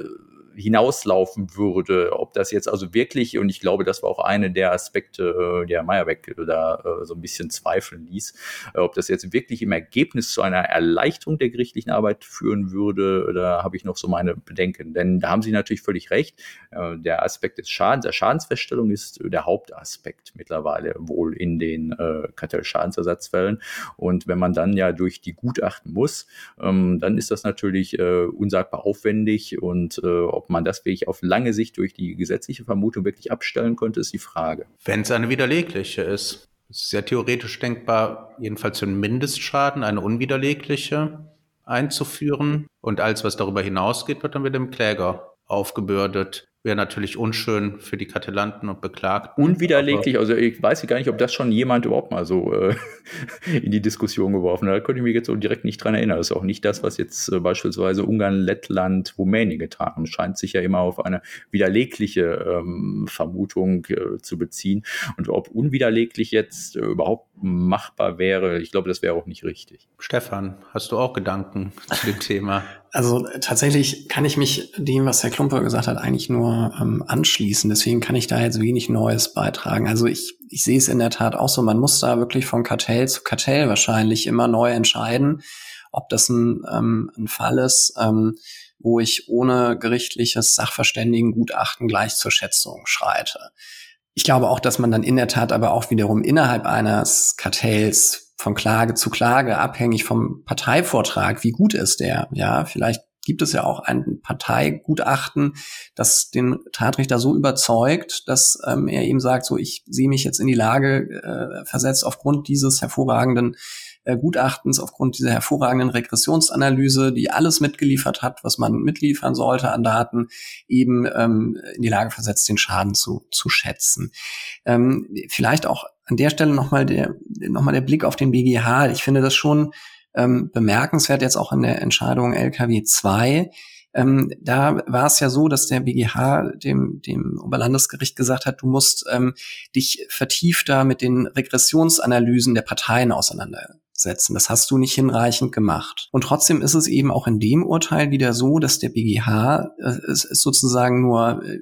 hinauslaufen würde. Ob das jetzt also wirklich, und ich glaube, das war auch eine der Aspekte, äh, der Meyerbeck da äh, so ein bisschen zweifeln ließ, äh, ob das jetzt wirklich im Ergebnis zu einer Erleichterung der gerichtlichen Arbeit führen würde, da habe ich noch so meine Bedenken. Denn da haben Sie natürlich völlig recht. Der Aspekt des Schadens, der Schadensfeststellung ist der Hauptaspekt mittlerweile wohl in den Kartellschadensersatzfällen. Und wenn man dann ja durch die Gutachten muss, ähm, dann ist das natürlich unsagbar aufwendig und ob man das wirklich auf lange Sicht durch die gesetzliche Vermutung wirklich abstellen könnte, ist die Frage. Wenn es eine widerlegliche ist. Es ist ja theoretisch denkbar, jedenfalls für einen Mindestschaden eine unwiderlegliche einzuführen. Und alles, was darüber hinausgeht, wird dann mit dem Kläger aufgebürdet wäre natürlich unschön für die Kartellanten und Beklagten. Unwiderleglich, also ich weiß gar nicht, ob das schon jemand überhaupt mal so äh, in die Diskussion geworfen hat. Da könnte ich mich jetzt so direkt nicht dran erinnern. Das ist auch nicht das, was jetzt äh, beispielsweise Ungarn, Lettland, Rumänien getan haben. Scheint sich ja immer auf eine widerlegliche ähm, Vermutung äh, zu beziehen. Und ob unwiderleglich jetzt äh, überhaupt machbar wäre, ich glaube, das wäre auch nicht richtig. Stefan, hast du auch Gedanken zu dem Thema? Also tatsächlich kann ich mich dem, was Herr Klumper gesagt hat, eigentlich nur ähm, anschließen. Deswegen kann ich da jetzt wenig Neues beitragen. Also ich, ich sehe es in der Tat auch so. Man muss da wirklich von Kartell zu Kartell wahrscheinlich immer neu entscheiden, ob das ein, ähm, ein Fall ist, ähm, wo ich ohne gerichtliches Sachverständigengutachten gleich zur Schätzung schreite. Ich glaube auch, dass man dann in der Tat aber auch wiederum innerhalb eines Kartells von Klage zu Klage, abhängig vom Parteivortrag, wie gut ist der, ja, vielleicht gibt es ja auch ein Parteigutachten, das den Tatrichter so überzeugt, dass ähm, er ihm sagt, so ich sehe mich jetzt in die Lage äh, versetzt aufgrund dieses hervorragenden äh, Gutachtens, aufgrund dieser hervorragenden Regressionsanalyse, die alles mitgeliefert hat, was man mitliefern sollte an Daten, eben ähm, in die Lage versetzt, den Schaden zu, zu schätzen. Ähm, vielleicht auch an der Stelle nochmal der, noch mal der Blick auf den BGH. Ich finde das schon ähm, bemerkenswert jetzt auch in der Entscheidung LKW 2. Ähm, da war es ja so, dass der BGH dem, dem Oberlandesgericht gesagt hat, du musst ähm, dich vertiefter mit den Regressionsanalysen der Parteien auseinandersetzen. Das hast du nicht hinreichend gemacht. Und trotzdem ist es eben auch in dem Urteil wieder so, dass der BGH äh, es, es sozusagen nur äh,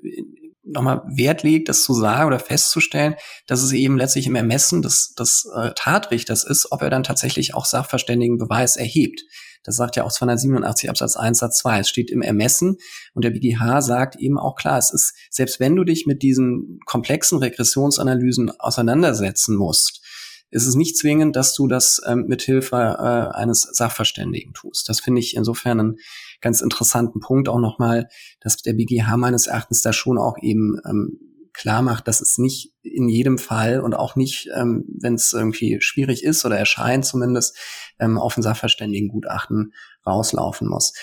nochmal Wert legt, das zu sagen oder festzustellen, dass es eben letztlich im Ermessen des, des äh, Tatrichters ist, ob er dann tatsächlich auch Sachverständigenbeweis erhebt. Das sagt ja auch 287 Absatz 1 Satz 2. Es steht im Ermessen und der BGH sagt eben auch klar, es ist, selbst wenn du dich mit diesen komplexen Regressionsanalysen auseinandersetzen musst, ist es nicht zwingend, dass du das ähm, mit Hilfe äh, eines Sachverständigen tust. Das finde ich insofern einen ganz interessanten Punkt auch nochmal, dass der BGH meines Erachtens da schon auch eben ähm, klar macht, dass es nicht in jedem Fall und auch nicht, ähm, wenn es irgendwie schwierig ist oder erscheint zumindest, ähm, auf ein Sachverständigengutachten rauslaufen muss.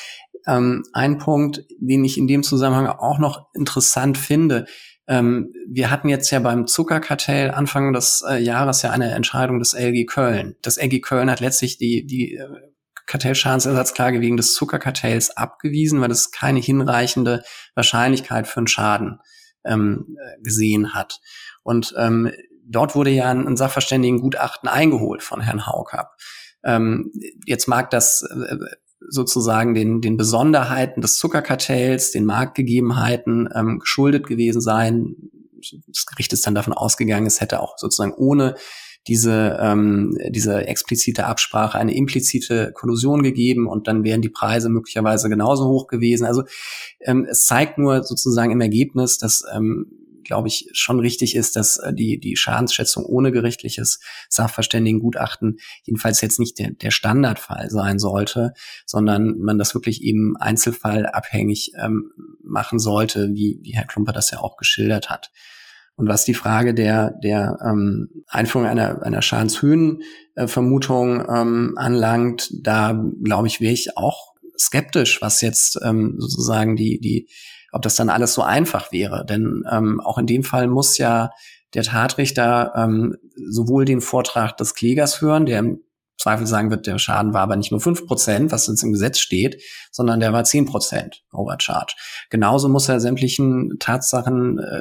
Ähm, ein Punkt, den ich in dem Zusammenhang auch noch interessant finde, ähm, wir hatten jetzt ja beim Zuckerkartell Anfang des äh, Jahres ja eine Entscheidung des LG Köln. Das LG Köln hat letztlich die, die äh, Kartellschadensersatzklage wegen des Zuckerkartells abgewiesen, weil es keine hinreichende Wahrscheinlichkeit für einen Schaden ähm, gesehen hat. Und ähm, dort wurde ja ein, Sachverständigengutachten eingeholt von Herrn Haukap. Ähm, jetzt mag das äh, sozusagen den, den Besonderheiten des Zuckerkartells, den Marktgegebenheiten ähm, geschuldet gewesen sein. Das Gericht ist dann davon ausgegangen, es hätte auch sozusagen ohne diese, ähm, diese explizite Absprache eine implizite Kollusion gegeben und dann wären die Preise möglicherweise genauso hoch gewesen. Also ähm, es zeigt nur sozusagen im Ergebnis, dass ähm, glaube ich, schon richtig ist, dass äh, die, die Schadensschätzung ohne gerichtliches Sachverständigengutachten jedenfalls jetzt nicht der, der Standardfall sein sollte, sondern man das wirklich eben einzelfallabhängig ähm, machen sollte, wie, wie Herr Klumper das ja auch geschildert hat. Und was die Frage der, der ähm, Einführung einer, einer Schadenshöhenvermutung ähm, anlangt, da glaube ich, wäre ich auch skeptisch, was jetzt ähm, sozusagen die, die, ob das dann alles so einfach wäre. Denn ähm, auch in dem Fall muss ja der Tatrichter ähm, sowohl den Vortrag des Klägers hören, der im Zweifel sagen wird, der Schaden war aber nicht nur fünf Prozent, was jetzt im Gesetz steht, sondern der war zehn Prozent Overcharge. Genauso muss er sämtlichen Tatsachen äh,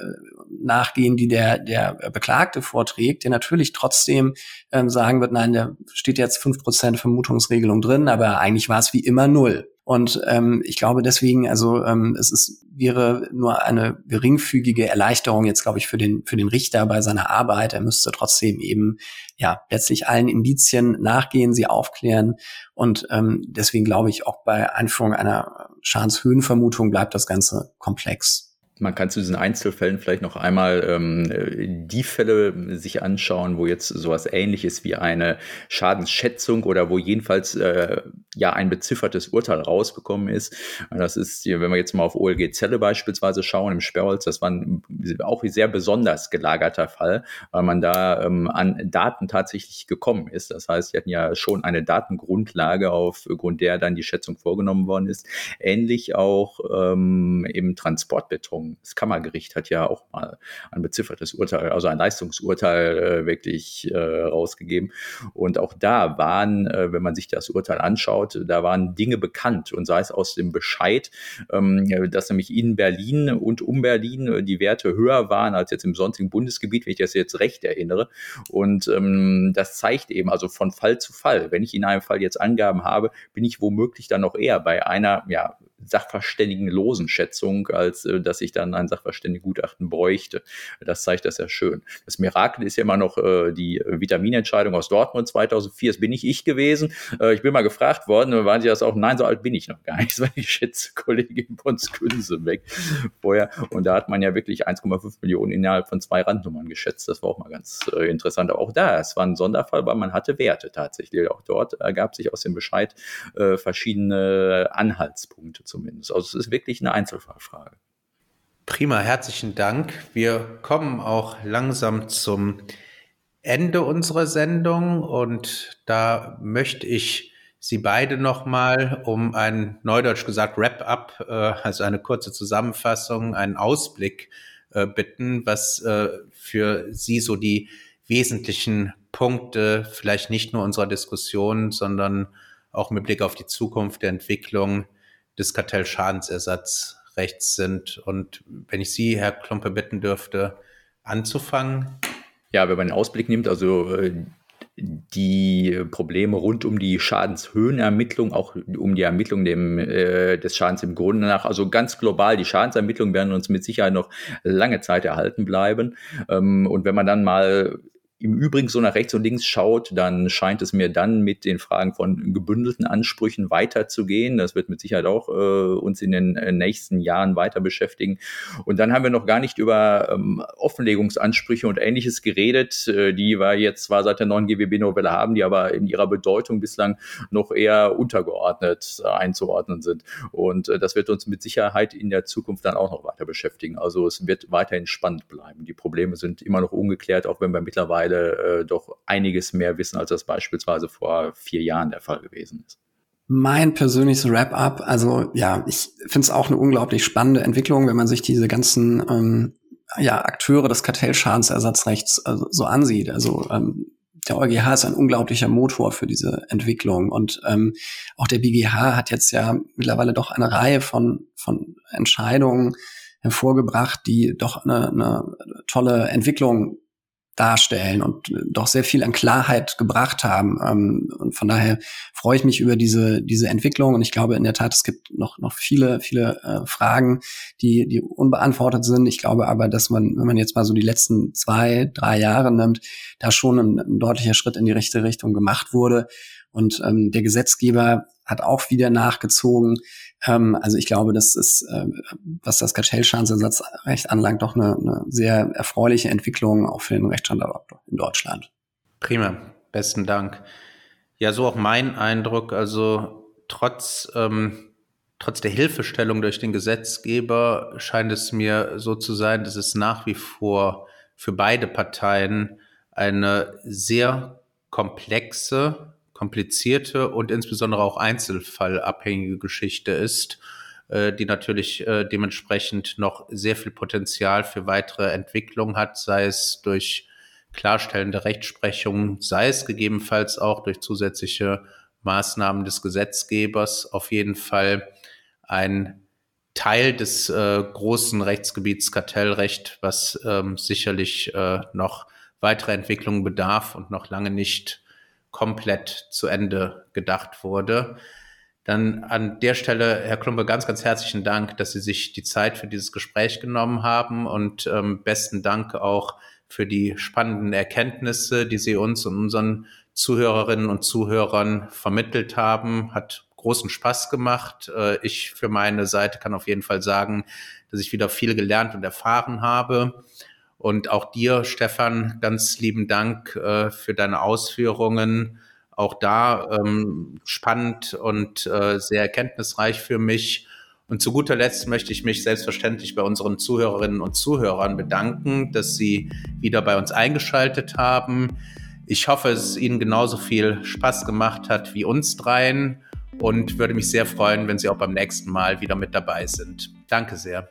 nachgehen, die der, der Beklagte vorträgt, der natürlich trotzdem ähm, sagen wird, nein, da steht jetzt fünf Prozent Vermutungsregelung drin, aber eigentlich war es wie immer null. Und ähm, ich glaube deswegen, also ähm, es ist, wäre nur eine geringfügige Erleichterung jetzt, glaube ich, für den, für den Richter bei seiner Arbeit. Er müsste trotzdem eben ja letztlich allen Indizien nachgehen, sie aufklären. Und ähm, deswegen glaube ich, auch bei Einführung einer Schadenshöhenvermutung bleibt das Ganze komplex man kann zu diesen Einzelfällen vielleicht noch einmal ähm, die Fälle sich anschauen, wo jetzt sowas ähnliches wie eine Schadensschätzung oder wo jedenfalls äh, ja ein beziffertes Urteil rausgekommen ist. Das ist, wenn wir jetzt mal auf OLG Zelle beispielsweise schauen, im Sperrholz, das war ein auch sehr besonders gelagerter Fall, weil man da ähm, an Daten tatsächlich gekommen ist. Das heißt, sie hatten ja schon eine Datengrundlage, aufgrund der dann die Schätzung vorgenommen worden ist. Ähnlich auch ähm, im Transportbeton das Kammergericht hat ja auch mal ein beziffertes Urteil, also ein Leistungsurteil äh, wirklich äh, rausgegeben. Und auch da waren, äh, wenn man sich das Urteil anschaut, da waren Dinge bekannt und sei es aus dem Bescheid, ähm, dass nämlich in Berlin und um Berlin äh, die Werte höher waren als jetzt im sonstigen Bundesgebiet, wenn ich das jetzt recht erinnere. Und ähm, das zeigt eben also von Fall zu Fall. Wenn ich in einem Fall jetzt Angaben habe, bin ich womöglich dann noch eher bei einer ja, sachverständigenlosen Schätzung, als äh, dass ich dann ein Sachverständigengutachten bräuchte. Das zeigt das ja schön. Das Mirakel ist ja immer noch äh, die Vitaminentscheidung aus Dortmund 2004. Das bin nicht ich gewesen. Äh, ich bin mal gefragt worden, waren Sie das auch? Nein, so alt bin ich noch gar nicht. Das war die Schätzkollegin Pons Künse weg vorher. Und da hat man ja wirklich 1,5 Millionen innerhalb von zwei Randnummern geschätzt. Das war auch mal ganz äh, interessant. Aber auch da, es war ein Sonderfall, weil man hatte Werte tatsächlich. Auch dort ergab sich aus dem Bescheid äh, verschiedene Anhaltspunkte zumindest. Also es ist wirklich eine Einzelfallfrage. Prima, herzlichen Dank. Wir kommen auch langsam zum Ende unserer Sendung und da möchte ich Sie beide nochmal um ein neudeutsch gesagt Wrap-up, äh, also eine kurze Zusammenfassung, einen Ausblick äh, bitten, was äh, für Sie so die wesentlichen Punkte, vielleicht nicht nur unserer Diskussion, sondern auch mit Blick auf die Zukunft der Entwicklung des Kartellschadensersatzrechts sind. Und wenn ich Sie, Herr Klumpe, bitten dürfte, anzufangen. Ja, wenn man den Ausblick nimmt, also äh, die Probleme rund um die Schadenshöhenermittlung, auch um die Ermittlung dem, äh, des Schadens im Grunde nach, also ganz global, die Schadensermittlungen werden uns mit Sicherheit noch lange Zeit erhalten bleiben. Ähm, und wenn man dann mal im Übrigen so nach rechts und links schaut, dann scheint es mir dann mit den Fragen von gebündelten Ansprüchen weiterzugehen. Das wird mit Sicherheit auch äh, uns in den äh, nächsten Jahren weiter beschäftigen. Und dann haben wir noch gar nicht über ähm, Offenlegungsansprüche und ähnliches geredet, äh, die wir jetzt zwar seit der neuen GWB-Novelle haben, die aber in ihrer Bedeutung bislang noch eher untergeordnet äh, einzuordnen sind. Und äh, das wird uns mit Sicherheit in der Zukunft dann auch noch weiter beschäftigen. Also es wird weiterhin spannend bleiben. Die Probleme sind immer noch ungeklärt, auch wenn wir mittlerweile mittlerweile äh, doch einiges mehr wissen, als das beispielsweise vor vier Jahren der Fall gewesen ist. Mein persönliches Wrap-up, also ja, ich finde es auch eine unglaublich spannende Entwicklung, wenn man sich diese ganzen ähm, ja, Akteure des Kartellschadensersatzrechts also, so ansieht. Also ähm, der EuGH ist ein unglaublicher Motor für diese Entwicklung und ähm, auch der BGH hat jetzt ja mittlerweile doch eine Reihe von, von Entscheidungen hervorgebracht, die doch eine, eine tolle Entwicklung darstellen und doch sehr viel an Klarheit gebracht haben. Ähm, und von daher freue ich mich über diese, diese Entwicklung. Und ich glaube in der Tat, es gibt noch, noch viele, viele äh, Fragen, die, die unbeantwortet sind. Ich glaube aber, dass man, wenn man jetzt mal so die letzten zwei, drei Jahre nimmt, da schon ein, ein deutlicher Schritt in die richtige Richtung gemacht wurde. Und ähm, der Gesetzgeber hat auch wieder nachgezogen. Ähm, also ich glaube, das ist, äh, was das Kartellschadensersatzrecht anlangt, doch eine, eine sehr erfreuliche Entwicklung auch für den Rechtsstandort in Deutschland. Prima, besten Dank. Ja, so auch mein Eindruck. Also trotz, ähm, trotz der Hilfestellung durch den Gesetzgeber scheint es mir so zu sein, dass es nach wie vor für beide Parteien eine sehr komplexe, komplizierte und insbesondere auch einzelfallabhängige Geschichte ist, äh, die natürlich äh, dementsprechend noch sehr viel Potenzial für weitere Entwicklung hat, sei es durch klarstellende Rechtsprechung, sei es gegebenenfalls auch durch zusätzliche Maßnahmen des Gesetzgebers. Auf jeden Fall ein Teil des äh, großen Rechtsgebiets Kartellrecht, was ähm, sicherlich äh, noch weitere Entwicklungen bedarf und noch lange nicht komplett zu Ende gedacht wurde. Dann an der Stelle, Herr Klumpe, ganz, ganz herzlichen Dank, dass Sie sich die Zeit für dieses Gespräch genommen haben und ähm, besten Dank auch für die spannenden Erkenntnisse, die Sie uns und unseren Zuhörerinnen und Zuhörern vermittelt haben. Hat großen Spaß gemacht. Äh, ich für meine Seite kann auf jeden Fall sagen, dass ich wieder viel gelernt und erfahren habe. Und auch dir, Stefan, ganz lieben Dank äh, für deine Ausführungen. Auch da ähm, spannend und äh, sehr erkenntnisreich für mich. Und zu guter Letzt möchte ich mich selbstverständlich bei unseren Zuhörerinnen und Zuhörern bedanken, dass sie wieder bei uns eingeschaltet haben. Ich hoffe, es Ihnen genauso viel Spaß gemacht hat wie uns dreien und würde mich sehr freuen, wenn Sie auch beim nächsten Mal wieder mit dabei sind. Danke sehr.